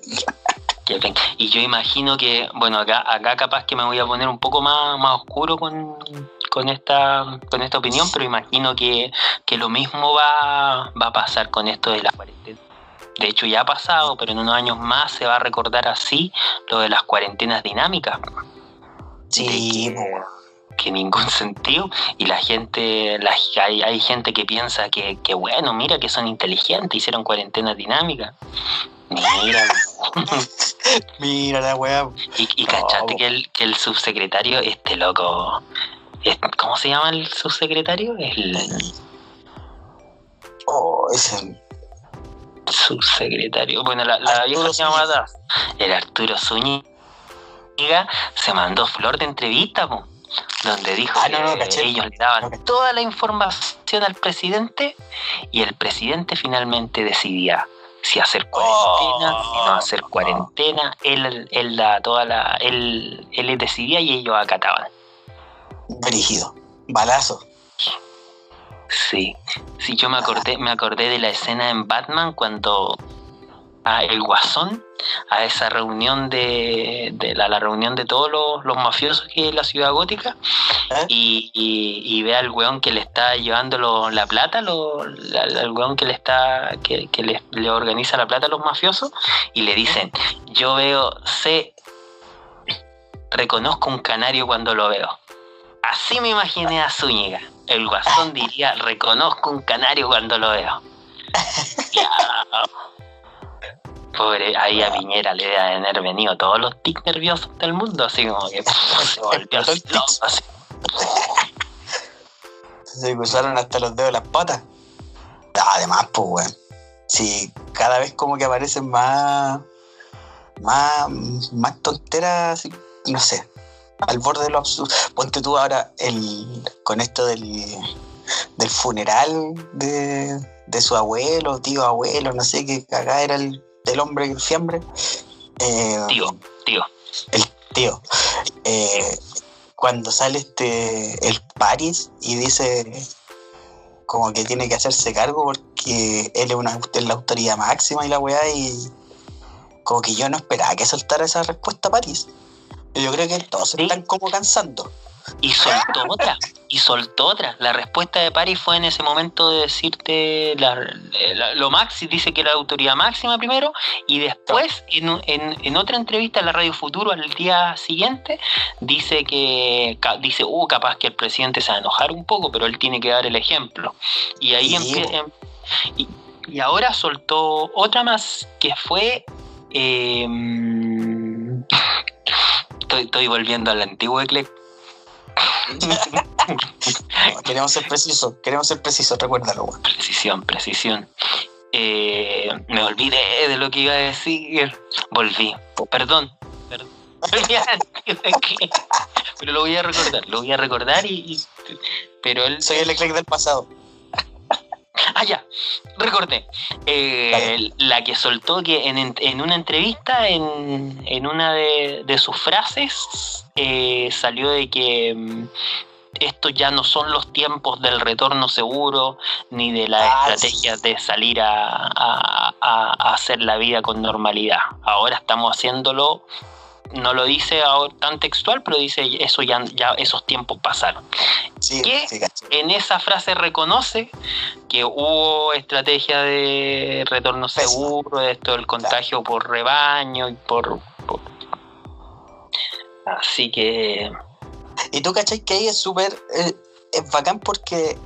S1: Y yo imagino que, bueno, acá, acá capaz que me voy a poner un poco más, más oscuro con, con, esta, con esta opinión, pero imagino que, que lo mismo va, va a pasar con esto de la cuarentena. De hecho ya ha pasado, pero en unos años más se va a recordar así lo de las cuarentenas dinámicas.
S2: Sí,
S1: que- ningún sentido y la gente la, hay, hay gente que piensa que, que bueno mira que son inteligentes hicieron cuarentena dinámica mira
S2: Mira la weá.
S1: y, y
S2: No,
S1: cachaste que el, que el subsecretario este loco ¿cómo se llama el subsecretario? el
S2: Oh, ese.
S1: subsecretario bueno la, la vieja llamada el Arturo Zúñiga se mandó flor de entrevista po, donde dijo
S2: Ah, no, no,
S1: que
S2: caché.
S1: ellos le daban
S2: No,
S1: toda la información al presidente y el presidente finalmente decidía si hacer cuarentena,
S2: Oh.
S1: si no hacer cuarentena, él, él, da toda la, él, él decidía y ellos acataban.
S2: Brígido. Balazo.
S1: Sí, sí, yo me acordé, me acordé de la escena en Batman cuando a el Guasón a esa reunión de, de la, la reunión de todos los, los mafiosos que es la ciudad gótica
S2: ¿Eh?
S1: y, y- y ve al weón que le está llevando lo- la plata, lo, la- al weón que le está que, que le, le organiza la plata a los mafiosos y le dicen, yo veo, sé, reconozco un canario cuando lo veo. Así me imaginé a Zúñiga. El guasón diría, reconozco un canario cuando lo veo. Pobre, ahí a Piñera le debe haber venido todos los tics nerviosos del mundo, así como que se volvió loco, así.
S2: Se cruzaron hasta los dedos de las patas. Además, pues, weón. Sí, cada vez como que aparecen más. Más, más tonteras, así, no sé. Al borde de lo absurdo. Ponte tú ahora el, con esto del, del funeral de, de su abuelo, tío abuelo, no sé, que acá era el, el hombre el fiambre. Eh,
S1: Tío, tío.
S2: el tío. Eh, cuando sale este el Paris y dice como que tiene que hacerse cargo porque él es, una, es la autoridad máxima y la weá y como que yo no esperaba que soltara esa respuesta a Paris. Yo creo que todos se
S1: Sí.
S2: están como cansando.
S1: Y soltó otra, y soltó otra. La respuesta de Paris fue en ese momento de decirte la- la- lo máximo, dice que la autoridad máxima primero, y después en, en- en otra entrevista en la Radio Futuro al día siguiente, dice que dice, uh, capaz que el presidente se va a enojar un poco, pero él tiene que dar el ejemplo. Y ahí
S2: Sí,
S1: empie-
S2: po.
S1: em- y, y ahora soltó otra más que fue em, estoy, estoy volviendo al antiguo Eclec.
S2: No, queremos ser precisos, queremos ser precisos, recuérdalo, weón.
S1: Precisión, precisión. Eh, me olvidé de lo que iba a decir. Volví. Perdón. Eclec. Pero lo voy a recordar, lo voy a recordar y. y- pero él.
S2: Soy el Leclerc del pasado.
S1: Ah, ya, recordé. Eh, la que soltó que en, en una entrevista, en, en una de, de, sus frases, eh, salió de que mm, estos ya no son los tiempos del retorno seguro ni de la ah, estrategia de salir a, a, a, hacer la vida con normalidad. Ahora estamos haciéndolo, no lo dice ahora tan textual, pero dice eso ya, ya esos tiempos pasaron. que en esa frase reconoce que hubo estrategia de retorno seguro, de esto del contagio por rebaño y por, por... Así que
S2: y tú cachai que ahí es súper eh, es bacán porque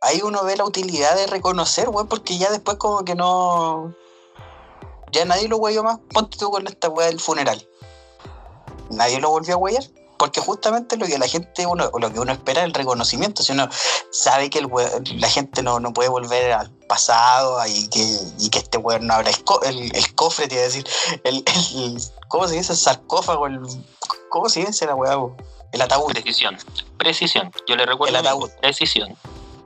S2: ahí uno ve la utilidad de reconocer, weón, porque ya después como que no. Ya nadie lo hueyó más. Ponte tú con esta weá del funeral. Nadie lo volvió a huellar. Porque justamente lo que la gente, uno, lo que uno espera es el reconocimiento. Si uno sabe que el la gente no, no, puede volver al pasado y que, y que este weón no abra el, el, cofre, te iba a decir, el, el, ¿cómo se dice? El sarcófago, el ¿Cómo se dice la weá? El ataúd.
S1: Precisión. Precisión. Yo le recuerdo.
S2: El ataúd.
S1: Precisión.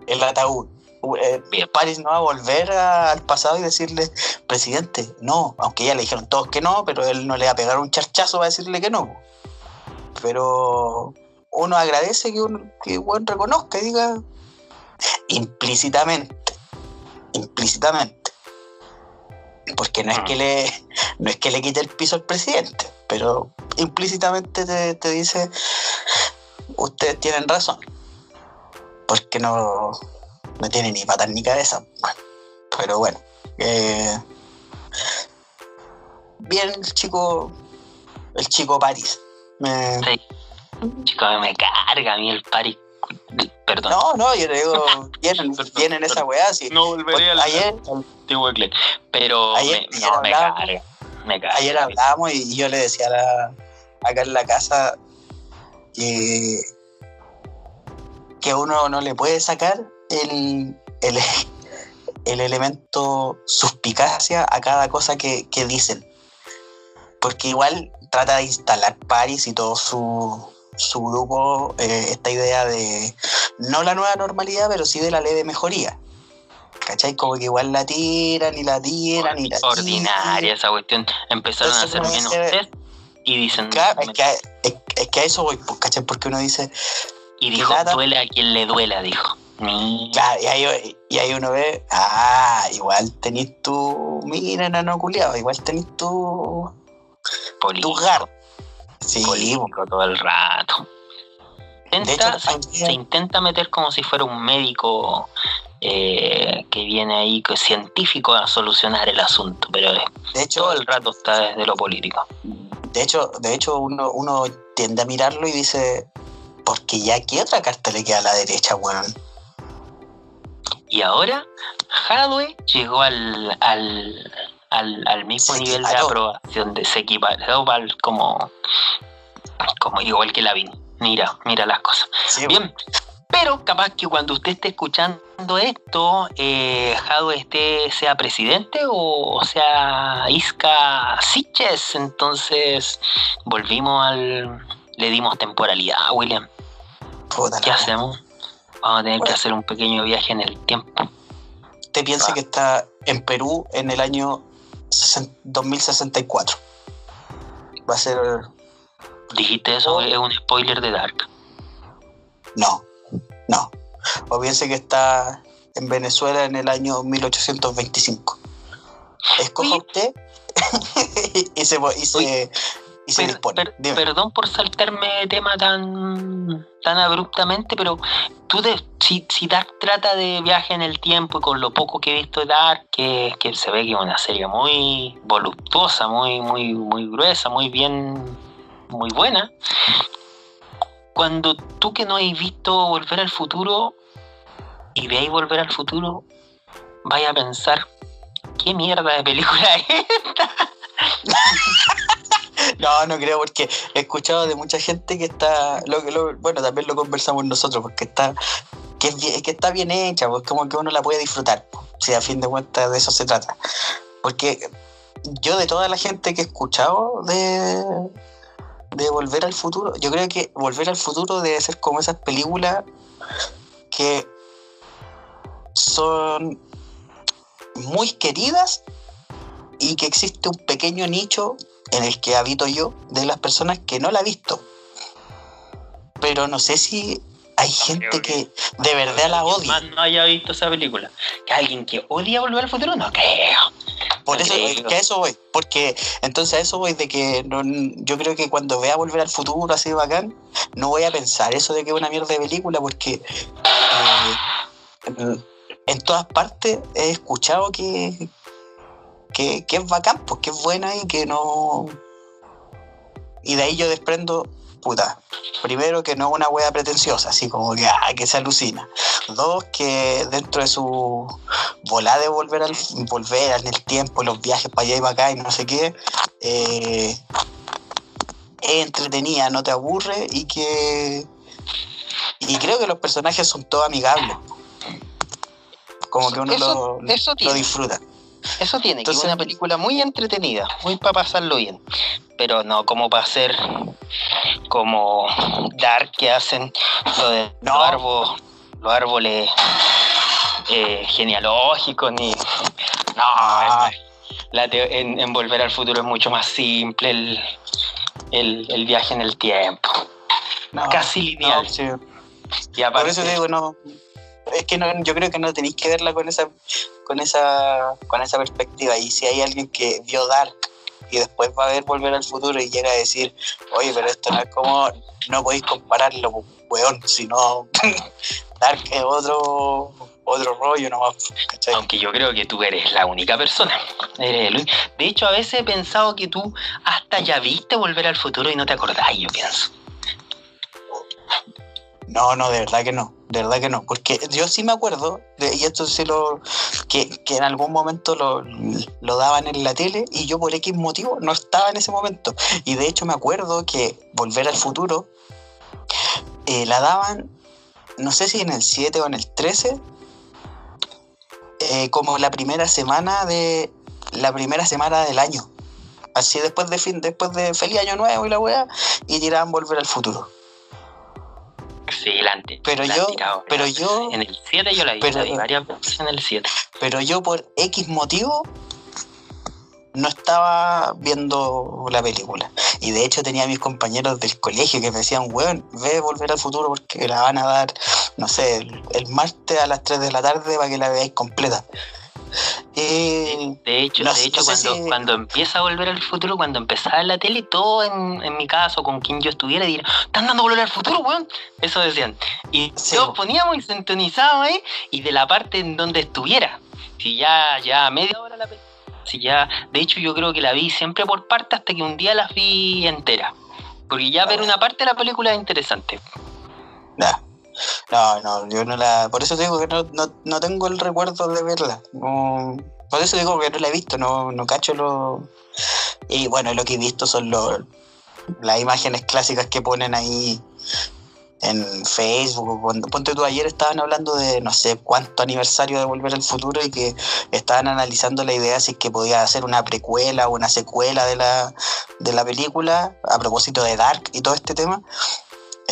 S2: El ataúd. Eh, París no va a volver al pasado y decirle, presidente, no, aunque ya le dijeron todos que no, pero él no le va a pegar un charchazo para decirle que no. Pero uno agradece que uno que buen reconozca y diga implícitamente, implícitamente, porque no es que le no es que le quite el piso al presidente, pero implícitamente te, dice, ustedes tienen razón, porque no, no tiene ni patas ni cabeza. pero bueno, eh, bien el chico, el chico París.
S1: Me, Chico, me carga a mí el París. Perdón.
S2: No, no, yo te digo, vienen, vienen esa weá. Sí.
S1: No volveré al ayer, pero
S2: ayer,
S1: me, no, me carga.
S2: Ayer hablábamos y yo le decía acá en la casa que, que uno no le puede sacar el, el, elemento suspicacia a cada cosa que, dicen. Porque igual trata de instalar Paris y todo su, su grupo eh, esta idea de no la nueva normalidad, pero sí de la ley de mejoría. ¿cachai? Como que igual la tiran y la tiran y la
S1: Ordinaria esa cuestión. Empezaron a hacer menos test y dicen.
S2: Claro, es que, es, que a eso voy, pues, ¿cachai? Porque uno dice.
S1: Y dijo, duele a quien le duela, dijo.
S2: Y ahí, y ahí uno ve, ah, igual tenés tu. Mira, enano culiado, igual tenés tu.
S1: Político.
S2: Tu gar.
S1: Sí. Político todo el rato. Intenta, se, intenta meter como si fuera un médico eh, que viene ahí que científico a solucionar el asunto, pero de hecho, todo el rato está desde lo político.
S2: De hecho, de hecho uno, uno tiende a mirarlo y dice, porque ya qué otra carta le queda a la derecha, weón.
S1: Y ahora, Hadwe llegó al, al, al, mismo nivel de aprobación, de se equiparó como, como igual que Lavin. Mira, mira las cosas. Bien, pero capaz que cuando usted esté escuchando esto, eh, esté, sea presidente o sea Isca Siches. Entonces volvimos al. Le dimos temporalidad a William. ¿Qué hacemos? Vamos a tener que hacer un pequeño viaje en el tiempo.
S2: Usted piensa que está en Perú en el año 2064. Va a ser.
S1: ¿Dijiste eso? ¿Es un spoiler de Dark?
S2: No, no. O piense que está en Venezuela en el año 1825. Escoja usted y se, y se, y se dispone.
S1: perdón por saltarme de tema tan, tan abruptamente, pero tú de, si, si Dark trata de viaje en el tiempo y con lo poco que he visto de Dark, que, que se ve que es una serie muy voluptuosa, muy, muy, muy gruesa, muy bien, muy buena cuando tú que no has visto Volver al Futuro y veis Volver al Futuro, vaya a pensar, ¿qué mierda de película es esta?
S2: no, no creo, porque he escuchado de mucha gente que está, lo, bueno, también lo conversamos nosotros, porque está, que, que está bien hecha, pues como que uno la puede disfrutar, si a fin de cuentas de eso se trata. Porque yo de toda la gente que he escuchado de, de Volver al Futuro, yo creo que Volver al Futuro debe ser como esas películas que son muy queridas y que existe un pequeño nicho en el que habito yo de las personas que no la ha visto. Pero no sé si hay gente que de verdad la
S1: ¿Quién
S2: odia.
S1: más no haya visto esa película. ¿Que alguien que odia volver al futuro? No creo.
S2: Por
S1: No
S2: eso
S1: creo.
S2: que a eso voy. Porque entonces a eso voy de que no- yo creo que cuando vea volver al futuro así bacán, no voy a pensar eso de que es una mierda de película porque eh, en todas partes he escuchado que, que, que es bacán, pues que es buena y que no... Y de ahí yo desprendo, puta, primero que no es una wea pretenciosa, así como que, ah, que se alucina. Dos, que dentro de su volada de volver al volver en el tiempo, los viajes para allá y para acá y no sé qué, eh, es entretenida, no te aburre y que y creo que los personajes son todos amigables. Como que uno
S1: Eso-
S2: lo,
S1: eso
S2: lo
S1: tiene.
S2: disfruta.
S1: Eso tiene, que
S2: Entonces-
S1: es una película muy entretenida, muy para pasarlo bien. Pero no como para hacer como Dark que hacen lo de
S2: No.
S1: los árboles, los árboles eh, genealógicos ni. No,
S2: Ah.
S1: la en, en Volver al Futuro es mucho más simple el, el- el viaje en el tiempo.
S2: No,
S1: Casi lineal.
S2: no, sí.
S1: Y aparte,
S2: Por eso digo, no. Es que no, yo creo que no tenéis que verla con esa, con esa, con esa perspectiva. Y si hay alguien que vio Dark y después va a ver Volver al Futuro y llega a decir, oye, pero esto no es como, no podéis compararlo, weón, sino Dark es otro, otro rollo nomás, ¿cachai?
S1: Aunque yo creo que tú eres la única persona. De hecho, a veces he pensado que tú hasta ya viste volver al futuro y no te acordás, yo pienso.
S2: No, no, de verdad que no, de verdad que no, porque yo sí me acuerdo, de- y esto sí lo, que, en algún momento lo, lo daban en la tele y yo por X motivo no estaba en ese momento. Y de hecho me acuerdo que Volver al Futuro eh, la daban, no sé si en el 7 o en el 13, eh, como la primera semana de la primera semana del año. Así después de fin, después de Feliz Año Nuevo y la weá, y tiraban Volver al Futuro.
S1: Sí, la ante-
S2: Pero
S1: la
S2: yo,
S1: han tirado,
S2: pero yo,
S1: En el 7 yo la vi,
S2: pero-
S1: la vi varias veces en el 7.
S2: pero yo por X motivo no estaba viendo la película. Y de hecho tenía a mis compañeros del colegio que me decían, weón, ve Volver al Futuro porque la van a dar, no sé, el, el martes a las 3 de la tarde para que la veáis completa. Y
S1: De hecho,
S2: No
S1: de hecho
S2: no
S1: cuando,
S2: si-
S1: cuando empieza a volver al futuro, cuando empezaba en la tele, todo en, en mi caso, con quien yo estuviera, dirían, ¿están dando volver al futuro, weón? Eso decían. Y
S2: Sí,
S1: todos poníamos y sintonizábamos ahí, y de la parte en donde estuviera. Si ya, ya media hora la película. Si ya, de hecho, yo creo que la vi siempre por parte hasta que un día las vi entera. Porque ya ver una parte de la película es interesante.
S2: nah. No, no, yo no la. Por eso digo que no, no, no tengo el recuerdo de verla. Por eso digo que no la he visto, no, no cacho lo. Y bueno, lo que he visto son los las imágenes clásicas que ponen ahí en Facebook. Cuando, ponte tú, ayer estaban hablando de no sé cuánto aniversario de Volver al Futuro y que estaban analizando la idea si es que podía hacer una precuela o una secuela de la, de la película a propósito de Dark y todo este tema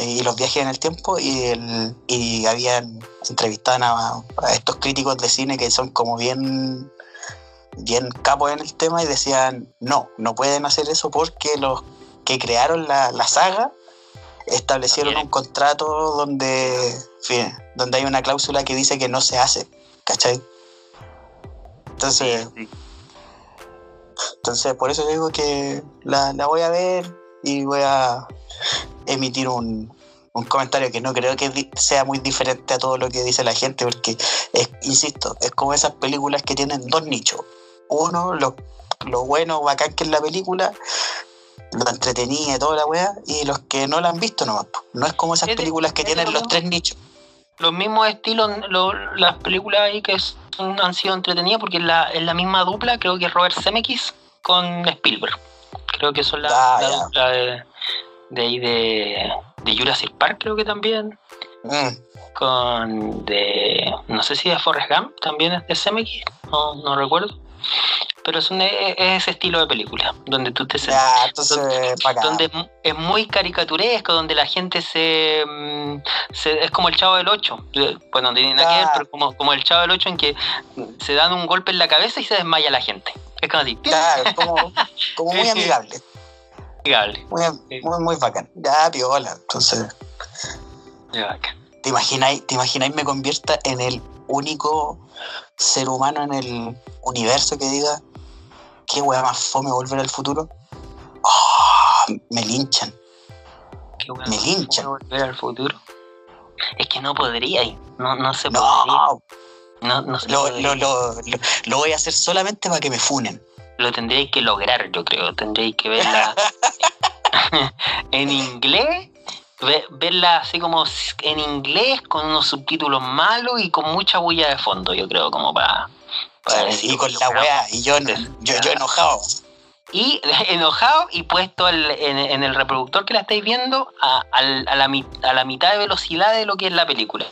S2: y los viajes en el tiempo y, el, y habían entrevistado a, a estos críticos de cine que son como bien bien capos en el tema y decían no, no pueden hacer eso porque los que crearon la, la saga establecieron un contrato donde, fin, donde hay una cláusula que dice que no se hace, ¿cachai? Entonces, entonces por eso digo que la, la voy a ver y voy a emitir un, un comentario que no creo que sea muy diferente a todo lo que dice la gente, porque, es, insisto, es como esas películas que tienen dos nichos. Uno, lo, lo bueno, bacán que es la película, lo entretenida y toda la weá, y los que no la han visto nomás. No es como esas películas que tienen
S1: lo
S2: los tres nichos.
S1: los mismos estilos, lo- las películas ahí que son- han sido entretenidas, porque es la, es la misma dupla, creo que es Robert Zemeckis con Spielberg. Creo que son la,
S2: Ah,
S1: la dupla de, de ahí de, de Jurassic Park, creo que también.
S2: Mm,
S1: Con de. No sé si de Forrest Gump también es de Zemeckis, no, no recuerdo. pero es, un, es ese estilo de película, donde tú te
S2: Ya, entonces, bacán.
S1: donde es mu- es muy caricaturesco, donde la gente se, mm, se- es como el Chavo del 8, bueno, no tiene nada que ver, pero como, como el Chavo del 8 en que se dan un golpe en la cabeza y se desmaya la gente. Es como así,
S2: Claro, como, como muy amigable.
S1: Amigable.
S2: Muy,
S1: Sí.
S2: muy, muy bacán. Ya, piola. Entonces,
S1: Ya, bacán.
S2: ¿te imagináis, ¿te imagináis me convierta en el único ser humano en el universo que diga qué weá más fome volver al futuro? Oh, me linchan.
S1: Qué.
S2: Me linchan.
S1: ¿Puedo volver al futuro? Es que no podría, no, no se podría.
S2: No,
S1: No, no se
S2: lo,
S1: podría.
S2: lo, lo, lo, lo voy a hacer solamente para que me funen.
S1: Lo tendréis que lograr, yo creo. Tendréis que verla en inglés, ve- verla así como en inglés, con unos subtítulos malos y con mucha bulla de fondo, yo creo, como para, para decir,
S2: y con
S1: "Oye,
S2: la
S1: weón".
S2: weá, y yo, yo, yo enojado.
S1: Y enojado y puesto el- en, en el reproductor que la estáis viendo a, a la, a la mitad de velocidad de lo que es la película.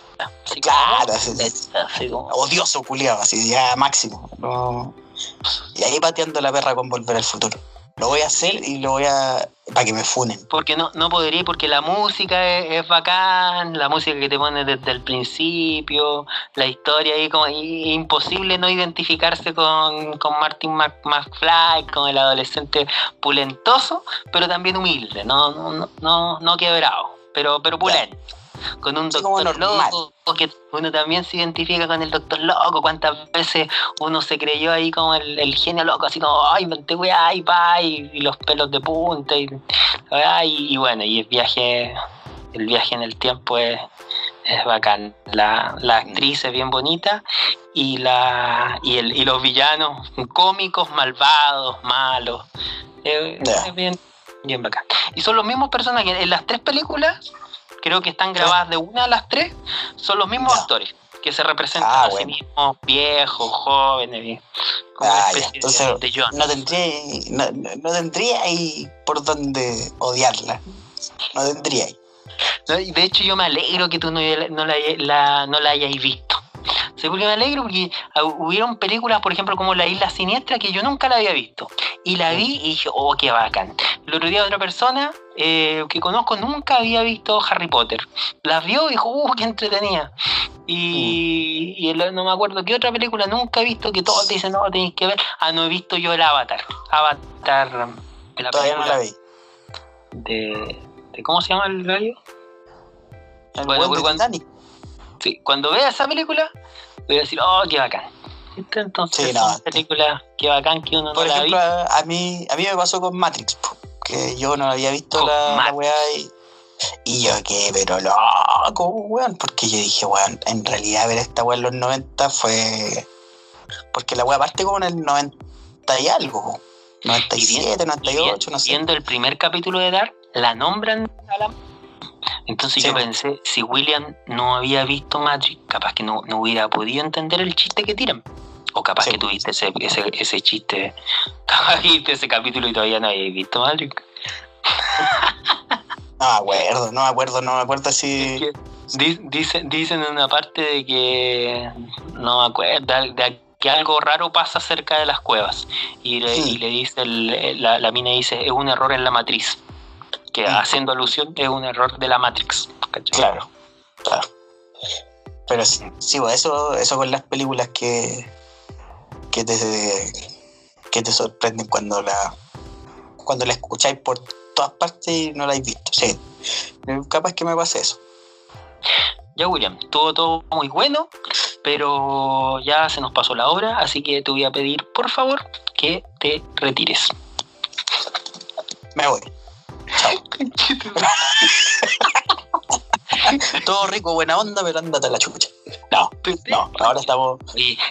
S1: Así como,
S2: Claro, así-
S1: así como-
S2: odioso culiado, así ya máximo. No. Y ahí pateando la perra con volver al futuro. Lo voy a hacer y lo voy a. para que me funen.
S1: Porque no, no podría, porque la música es, es bacán, la música que te pone desde el principio, la historia ahí como y- imposible no identificarse con, con Martin Mc- McFly, con el adolescente pulentoso, pero también humilde, no, no, no, no, no quebrado, pero, pero pulento. Con un doctor loco, que uno también se identifica con el doctor loco, cuántas veces uno se creyó ahí como el, el genio loco, así como, ay, inventé weá, y pa, y, y los pelos de punta, y, y, y bueno, y el viaje, el viaje en el tiempo es, es bacán. La, la actriz es bien bonita y la y, el, y los villanos cómicos, malvados, malos. Eh. Es bien, bien bacán. Y son los mismos personajes en las tres películas, creo que están grabadas de una a las tres, son los mismos
S2: Ya.
S1: actores que se representan
S2: Ah,
S1: a sí mismos, viejos, jóvenes, como una
S2: Ah,
S1: especie de-
S2: Entonces,
S1: de John.
S2: no tendría, no, no- tendría ahí por dónde odiarla. No tendría ahí.
S1: No, De hecho, yo me alegro que tú no, no la, la- no la hayáis visto. ¿Sabes por qué me alegro? Porque ah, hubieron películas, por ejemplo, como La Isla Siniestra, que yo nunca la había visto. Y la vi y dije, oh, qué bacán. El otro día otra persona eh, que conozco nunca había visto Harry Potter. Las vio y dijo, uh, qué entretenida. Y, y el- no me acuerdo qué otra película nunca he visto que todos te dicen, no, tenéis que ver. Ah, no he visto yo el Avatar. Avatar, de la
S2: Todavía no la vi.
S1: de, de- ¿Cómo se llama el gallo?
S2: El
S1: Bueno,
S2: weón de Titanic.
S1: Sí, cuando vea esa película, voy a decir, oh, qué bacán. Entonces,
S2: Sí, no,
S1: son películas, qué bacán que uno no
S2: Por
S1: la
S2: ejemplo,
S1: vi.
S2: a, mí, a mí me pasó con Matrix, que yo no había visto
S1: Con
S2: la, la weá y, y yo quedé pero loco, weón, porque yo dije, weón, en realidad ver esta weá en los 90 fue... Porque la weá parte como en el 90 y algo, po. 97,
S1: Y
S2: 98, no sé.
S1: Viendo el primer capítulo de Dark, la nombran a la... Entonces
S2: Sí,
S1: yo pensé, si William no había visto Matrix, capaz que no, no hubiera podido entender el chiste que tiran. O capaz
S2: Sí.
S1: que tuviste ese, ese, ese chiste, capaz que viste ese capítulo y todavía no habías visto Matrix.
S2: No me acuerdo, no me acuerdo, no me acuerdo si...
S1: dicen, dicen en una parte de que no me acuerdo, de, de que algo raro pasa cerca de las cuevas. Y le,
S2: Sí.
S1: y le dice, el- la, la mina dice, es un error en la matriz. Que haciendo alusión es un error de la Matrix. ¿cachai?
S2: Claro, claro. Pero sí, sí, pues, eso, eso con las películas que, que te que te sorprenden cuando la cuando la escucháis por todas partes y no la habéis visto. Sí. Capaz que me pase eso.
S1: Ya, William, estuvo todo muy bueno, pero ya se nos pasó la hora, así que te voy a pedir, por favor, que te retires.
S2: Me voy. Todo rico, buena onda, pero ándate a la chucha. No, no, ahora estamos.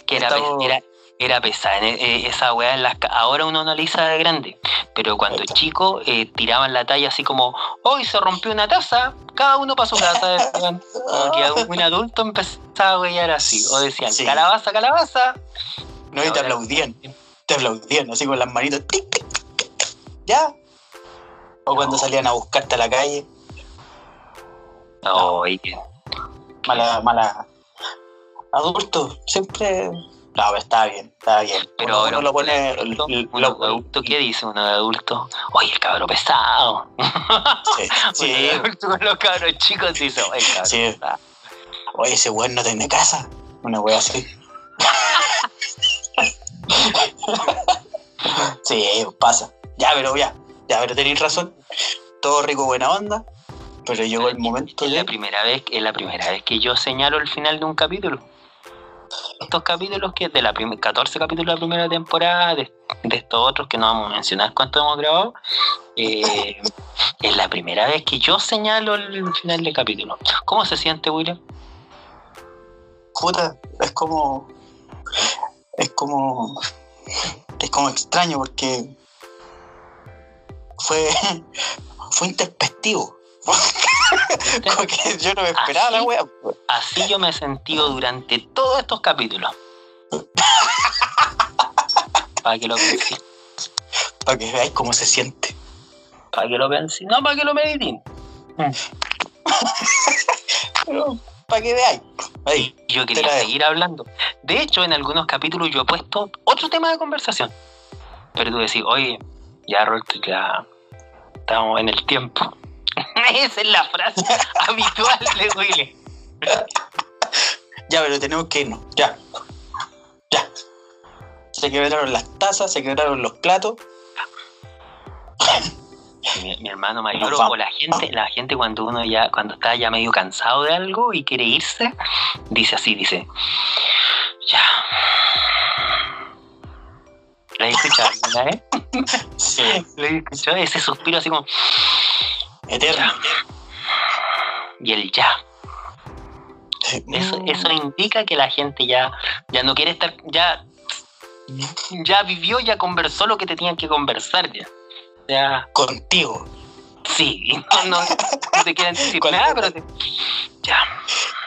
S1: Que era,
S2: Estamos-
S1: era, era pesada. eh, eh, esa weá en las ahora uno analiza de grande. Pero cuando
S2: Exacto.
S1: chico eh, tiraban la talla así como, hoy se rompió una taza, cada uno para su casa. un adulto empezaba a huellar así. O decían,
S2: Sí.
S1: calabaza, calabaza.
S2: No, y te aplaudían. Te aplaudían, así con las manitos. tic, tic, tic, tic. ¿Ya? O cuando
S1: No.
S2: salían a buscarte a la calle.
S1: Oye,
S2: Mala, mala. Adultos, siempre No, pero está bien, está bien.
S1: Pero
S2: uno, uno lo pone.
S1: adulto,
S2: lo-
S1: uno
S2: lo-
S1: de adulto, ¿qué dice uno de adulto? Oye, el cabro pesado.
S2: sí, sí,
S1: adulto con los cabros chicos dice, oye, el cabro
S2: Sí.
S1: pesado.
S2: Oye, ese weón no tiene casa. Una wea así. sí, pasa. Ya, pero ya. Ya, pero tenéis razón. Todo rico, buena onda. Pero llegó el momento
S1: Es la primera vez, es la primera vez que yo señalo el final de un capítulo. Estos capítulos que de la prim- 14 capítulos de la primera temporada, de, de estos otros que no vamos a mencionar cuánto hemos grabado, eh, es la primera vez que yo señalo el final del capítulo. ¿Cómo se siente, William?
S2: Puta, es como. Es como. Es como extraño porque. Fue. Fue intempestivo. Como que yo no me esperaba la
S1: ¿Así?
S2: wea.
S1: Así yo me he sentido durante todos estos capítulos. Para que lo penséis.
S2: Para que veáis cómo se siente.
S1: Para que lo penséis. No, para que lo.
S2: Pero para que veáis. Ahí.
S1: Yo quería
S2: la
S1: seguir hablando. De hecho, en algunos capítulos yo he puesto otro tema de conversación. Pero tú decís, oye, ya, que ya estamos en el tiempo. Esa es la frase habitual de Willy.
S2: Ya, pero tenemos que irnos. Ya. Ya. Se quebraron las tazas, se quebraron los platos.
S1: Mi, mi hermano mayor o la gente, la gente cuando uno ya, cuando está ya medio cansado de algo y quiere irse, dice así, dice, ya. ¿La he escuchado alguna vez?
S2: Sí.
S1: ¿La he escuchado? Ese suspiro así como,
S2: Eterno.
S1: y el ya. Eso, eso indica que la gente ya, ya no quiere estar, ya, ya vivió, ya conversó lo que te tenían que conversar ya. Ya,
S2: Contigo.
S1: Sí, no, no, no te quieren decir nada, pero te- ya.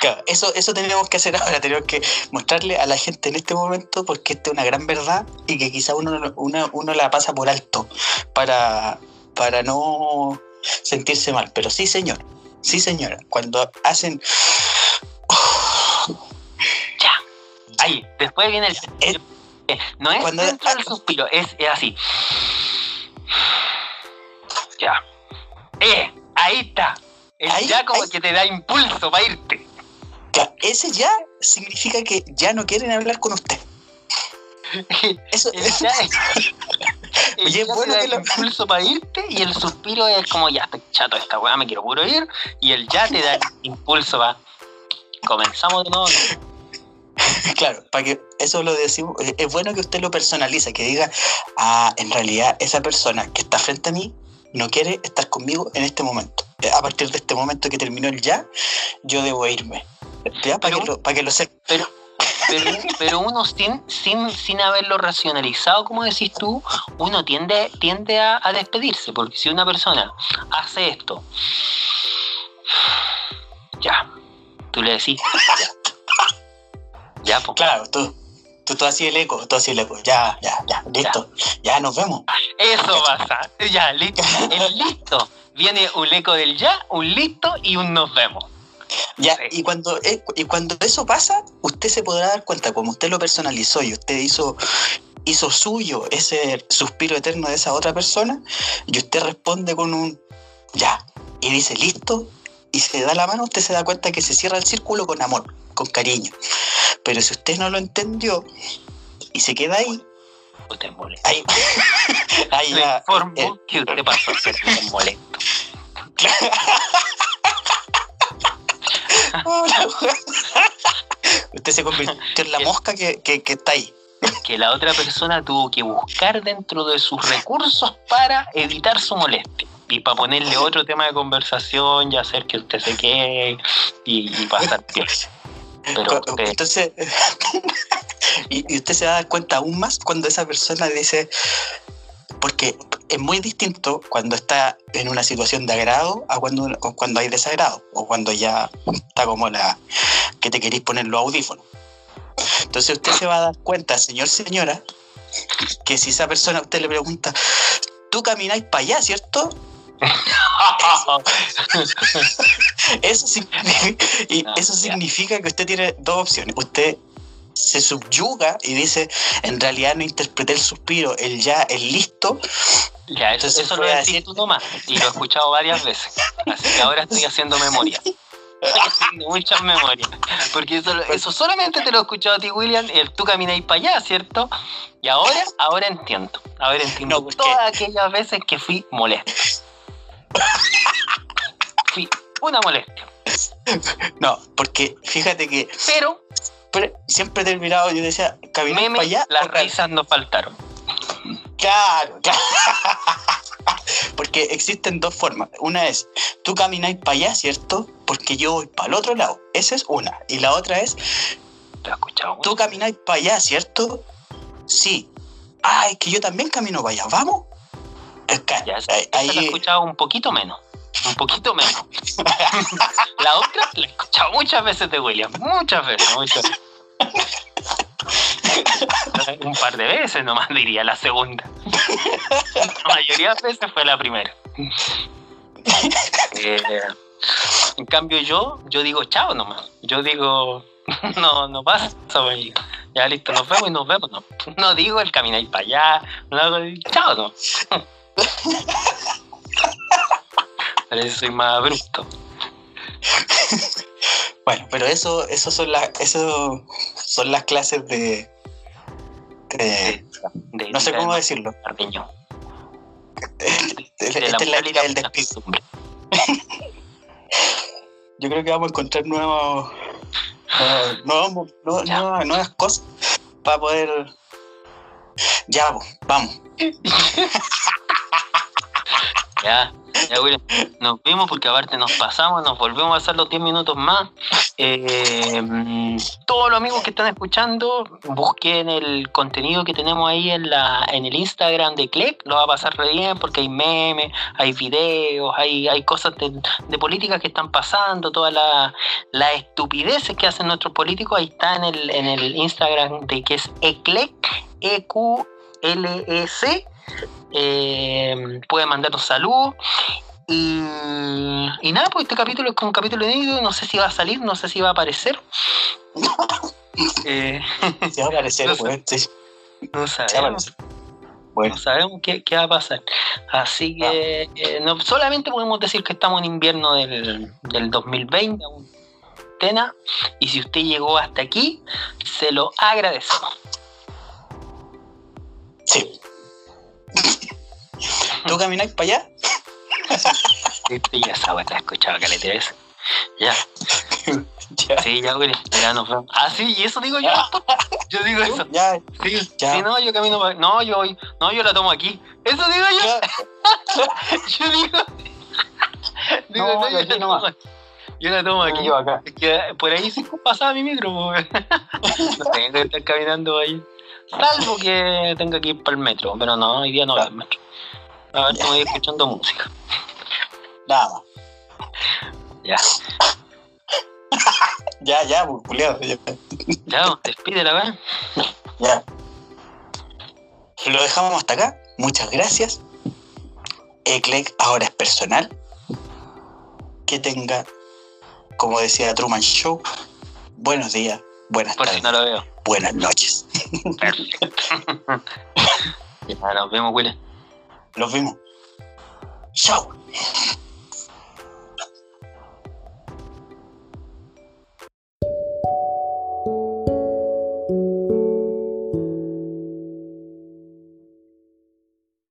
S2: Claro, eso, eso tenemos que hacer ahora, tenemos que mostrarle a la gente en este momento porque esta es una gran verdad y que quizá uno, no- una- uno la pasa por alto para, para no sentirse mal. Pero sí, señor, sí, señora, cuando hacen...
S1: Ya. Ahí, después viene el No es
S2: cuando-
S1: dentro del suspiro, es, es así. Ya. Eh, ahí está. El
S2: Ahí,
S1: ya como
S2: ahí.
S1: que te da impulso para irte.
S2: Ese ya significa que ya no quieren hablar con usted. Eso,
S1: es,
S2: Oye, es bueno
S1: te da
S2: que
S1: el impulso para irte y el suspiro es como ya estoy chato de esta weá, me quiero puro ir. Y el ya te da el impulso para. Comenzamos de nuevo.
S2: Claro, para que eso lo decimos, es bueno que usted lo personalice, que diga, ah, en realidad esa persona que está frente a mí no quiere estar conmigo en este momento. Eh, A partir de este momento que terminó el ya, yo debo irme. ¿Ya? Para
S1: Pero-
S2: que lo, para que lo sepa.
S1: Pero, pero, pero uno sin, sin, sin haberlo racionalizado, como decís tú, uno tiende, tiende a, a despedirse, porque si una persona hace esto, ya, tú le decís, ya, ya, pues,
S2: Claro, tú, tú, tú así el eco, tú así el eco. Ya, ya, ya, listo. Ya, nos vemos.
S1: eso pasa, ya, listo, el listo, viene un eco del ya, un listo y un nos vemos.
S2: Ya,
S1: Sí.
S2: y cuando, eh, y cuando eso pasa, usted se podrá dar cuenta, como usted lo personalizó y usted hizo, hizo suyo ese suspiro eterno de esa otra persona, y usted responde con un ya, y dice listo, y se da la mano, usted se da cuenta que se cierra el círculo con amor, con cariño. Pero si usted no lo entendió y se queda ahí,
S1: Usted es molesto.
S2: ahí, ahí
S1: Le
S2: ya,
S1: informo
S2: eh,
S1: que usted pasó a ser un molesto.
S2: usted se convirtió en la mosca que, que- que está ahí.
S1: que la otra persona tuvo que buscar dentro de sus recursos para evitar su molestia y para ponerle otro tema de conversación y hacer que usted se quede y, y pasar bien. Pero usted,
S2: Entonces, y, y usted se va a dar cuenta aún más cuando esa persona dice, porque es muy distinto cuando está en una situación de agrado a cuando, o cuando hay desagrado, o cuando ya está como la que te queréis poner los audífonos. Entonces usted se va a dar cuenta, señor, señora, que si esa persona a usted le pregunta, tú camináis para allá, ¿cierto? Eso significa, y
S1: Ah,
S2: eso
S1: ya.
S2: significa que usted tiene dos opciones. Usted se subyuga y dice, en realidad no interpreté el suspiro, el ya, el listo.
S1: Ya, eso,
S2: Entonces
S1: eso lo decís
S2: decir-
S1: tú nomás. Y lo he escuchado varias veces. Así que ahora estoy haciendo memoria. Estoy haciendo muchas memorias. Porque eso, eso solamente te lo he escuchado a ti, William. El tú camináis para allá, ¿cierto? Y ahora, ahora entiendo. Ahora entiendo
S2: No, porque-
S1: todas aquellas veces que fui molesto. Fui una molestia.
S2: No, porque fíjate que
S1: Pero
S2: pre- siempre he terminado, yo decía,
S1: meme,
S2: para allá.
S1: las risas no faltaron.
S2: Claro, claro. Porque existen dos formas. Una es, tú camináis para allá, ¿cierto? Porque yo voy para el otro lado. Esa es una. Y la otra es, tú camináis para allá, ¿cierto? Sí. Ah, es que yo también camino para allá. ¿Vamos?
S1: Ya,
S2: ahí-
S1: he escuchado un poquito menos. Un poquito menos. la otra la he escuchado muchas veces de William. Muchas veces, muchas veces. Un par de veces nomás diría la segunda. La mayoría de veces fue la primera. Eh, en cambio yo, yo digo chao nomás. Yo digo, no, no pasa. Ya listo, nos vemos y nos vemos. No, no digo el caminar para allá. No, chao, no. Parece que soy más abrupto.
S2: Bueno, pero eso, eso son las, eso son las clases de, de-
S1: De
S2: no sé cómo decirlo.
S1: norteño.
S2: Esta
S1: De
S2: es la ética del despido. Yo creo que vamos a encontrar nuevos, nuevas, nuevas cosas para poder. Ya, pues, vamos.
S1: Ya, ya, William. Nos vimos porque aparte nos pasamos, nos volvemos a hacer los 10 minutos más. Eh, todos los amigos que están escuchando, busquen el contenido que tenemos ahí en la en el Instagram de Clec, lo va a pasar re bien porque hay memes, hay videos, hay, hay cosas de, de política que están pasando, todas las estupideces que hacen nuestros políticos, ahí está en el, en el Instagram de que es Eclec, E E-Q-L-E-C. Eh, puede mandarnos saludos. Y, y nada, pues este capítulo es como un capítulo inédito. No sé si va a salir, no sé si va a aparecer. Eh,
S2: Se va a aparecer,
S1: No
S2: weón, sí,
S1: no sabemos.
S2: Bueno,
S1: no sabemos qué, qué va a pasar. Así que eh, no, solamente podemos decir que estamos en invierno del, del 2020, aún Tena, y si usted llegó hasta aquí, se lo agradecemos.
S2: sí. ¿Tú camináis para allá?
S1: Ya esa la he escuchado caleta veces. Ya.
S2: Ya.
S1: Sí, ya, Willy, ya nos vemos. Ah, sí, y eso digo yo. Yo digo eso.
S2: Ya,
S1: Sí,
S2: Ya.
S1: sí, no, yo camino para. No, yo voy. No, yo la tomo aquí. Eso digo yo. Yo digo. digo,
S2: No,
S1: no, yo la tomo aquí. Yo la tomo aquí.
S2: Yo acá.
S1: Es que por ahí sí pasaba mi micro. po. no tengo que estar caminando ahí. Salvo que tenga que ir para el metro. Pero no, hoy día no voy al metro. A ver, estoy escuchando música.
S2: Nada.
S1: Ya.
S2: Ya, ya, pues, culiao, ya.
S1: Ya, despídela, ¿verdad?
S2: Ya. Lo dejamos hasta acá. Muchas gracias. Eclec ahora es personal. Que tenga, como decía Truman Show, buenos días, buenas
S1: Por si
S2: tardes,
S1: no lo veo.
S2: buenas noches.
S1: Perfecto. ya, nos vemos, Willy.
S2: Nos vemos. Chao.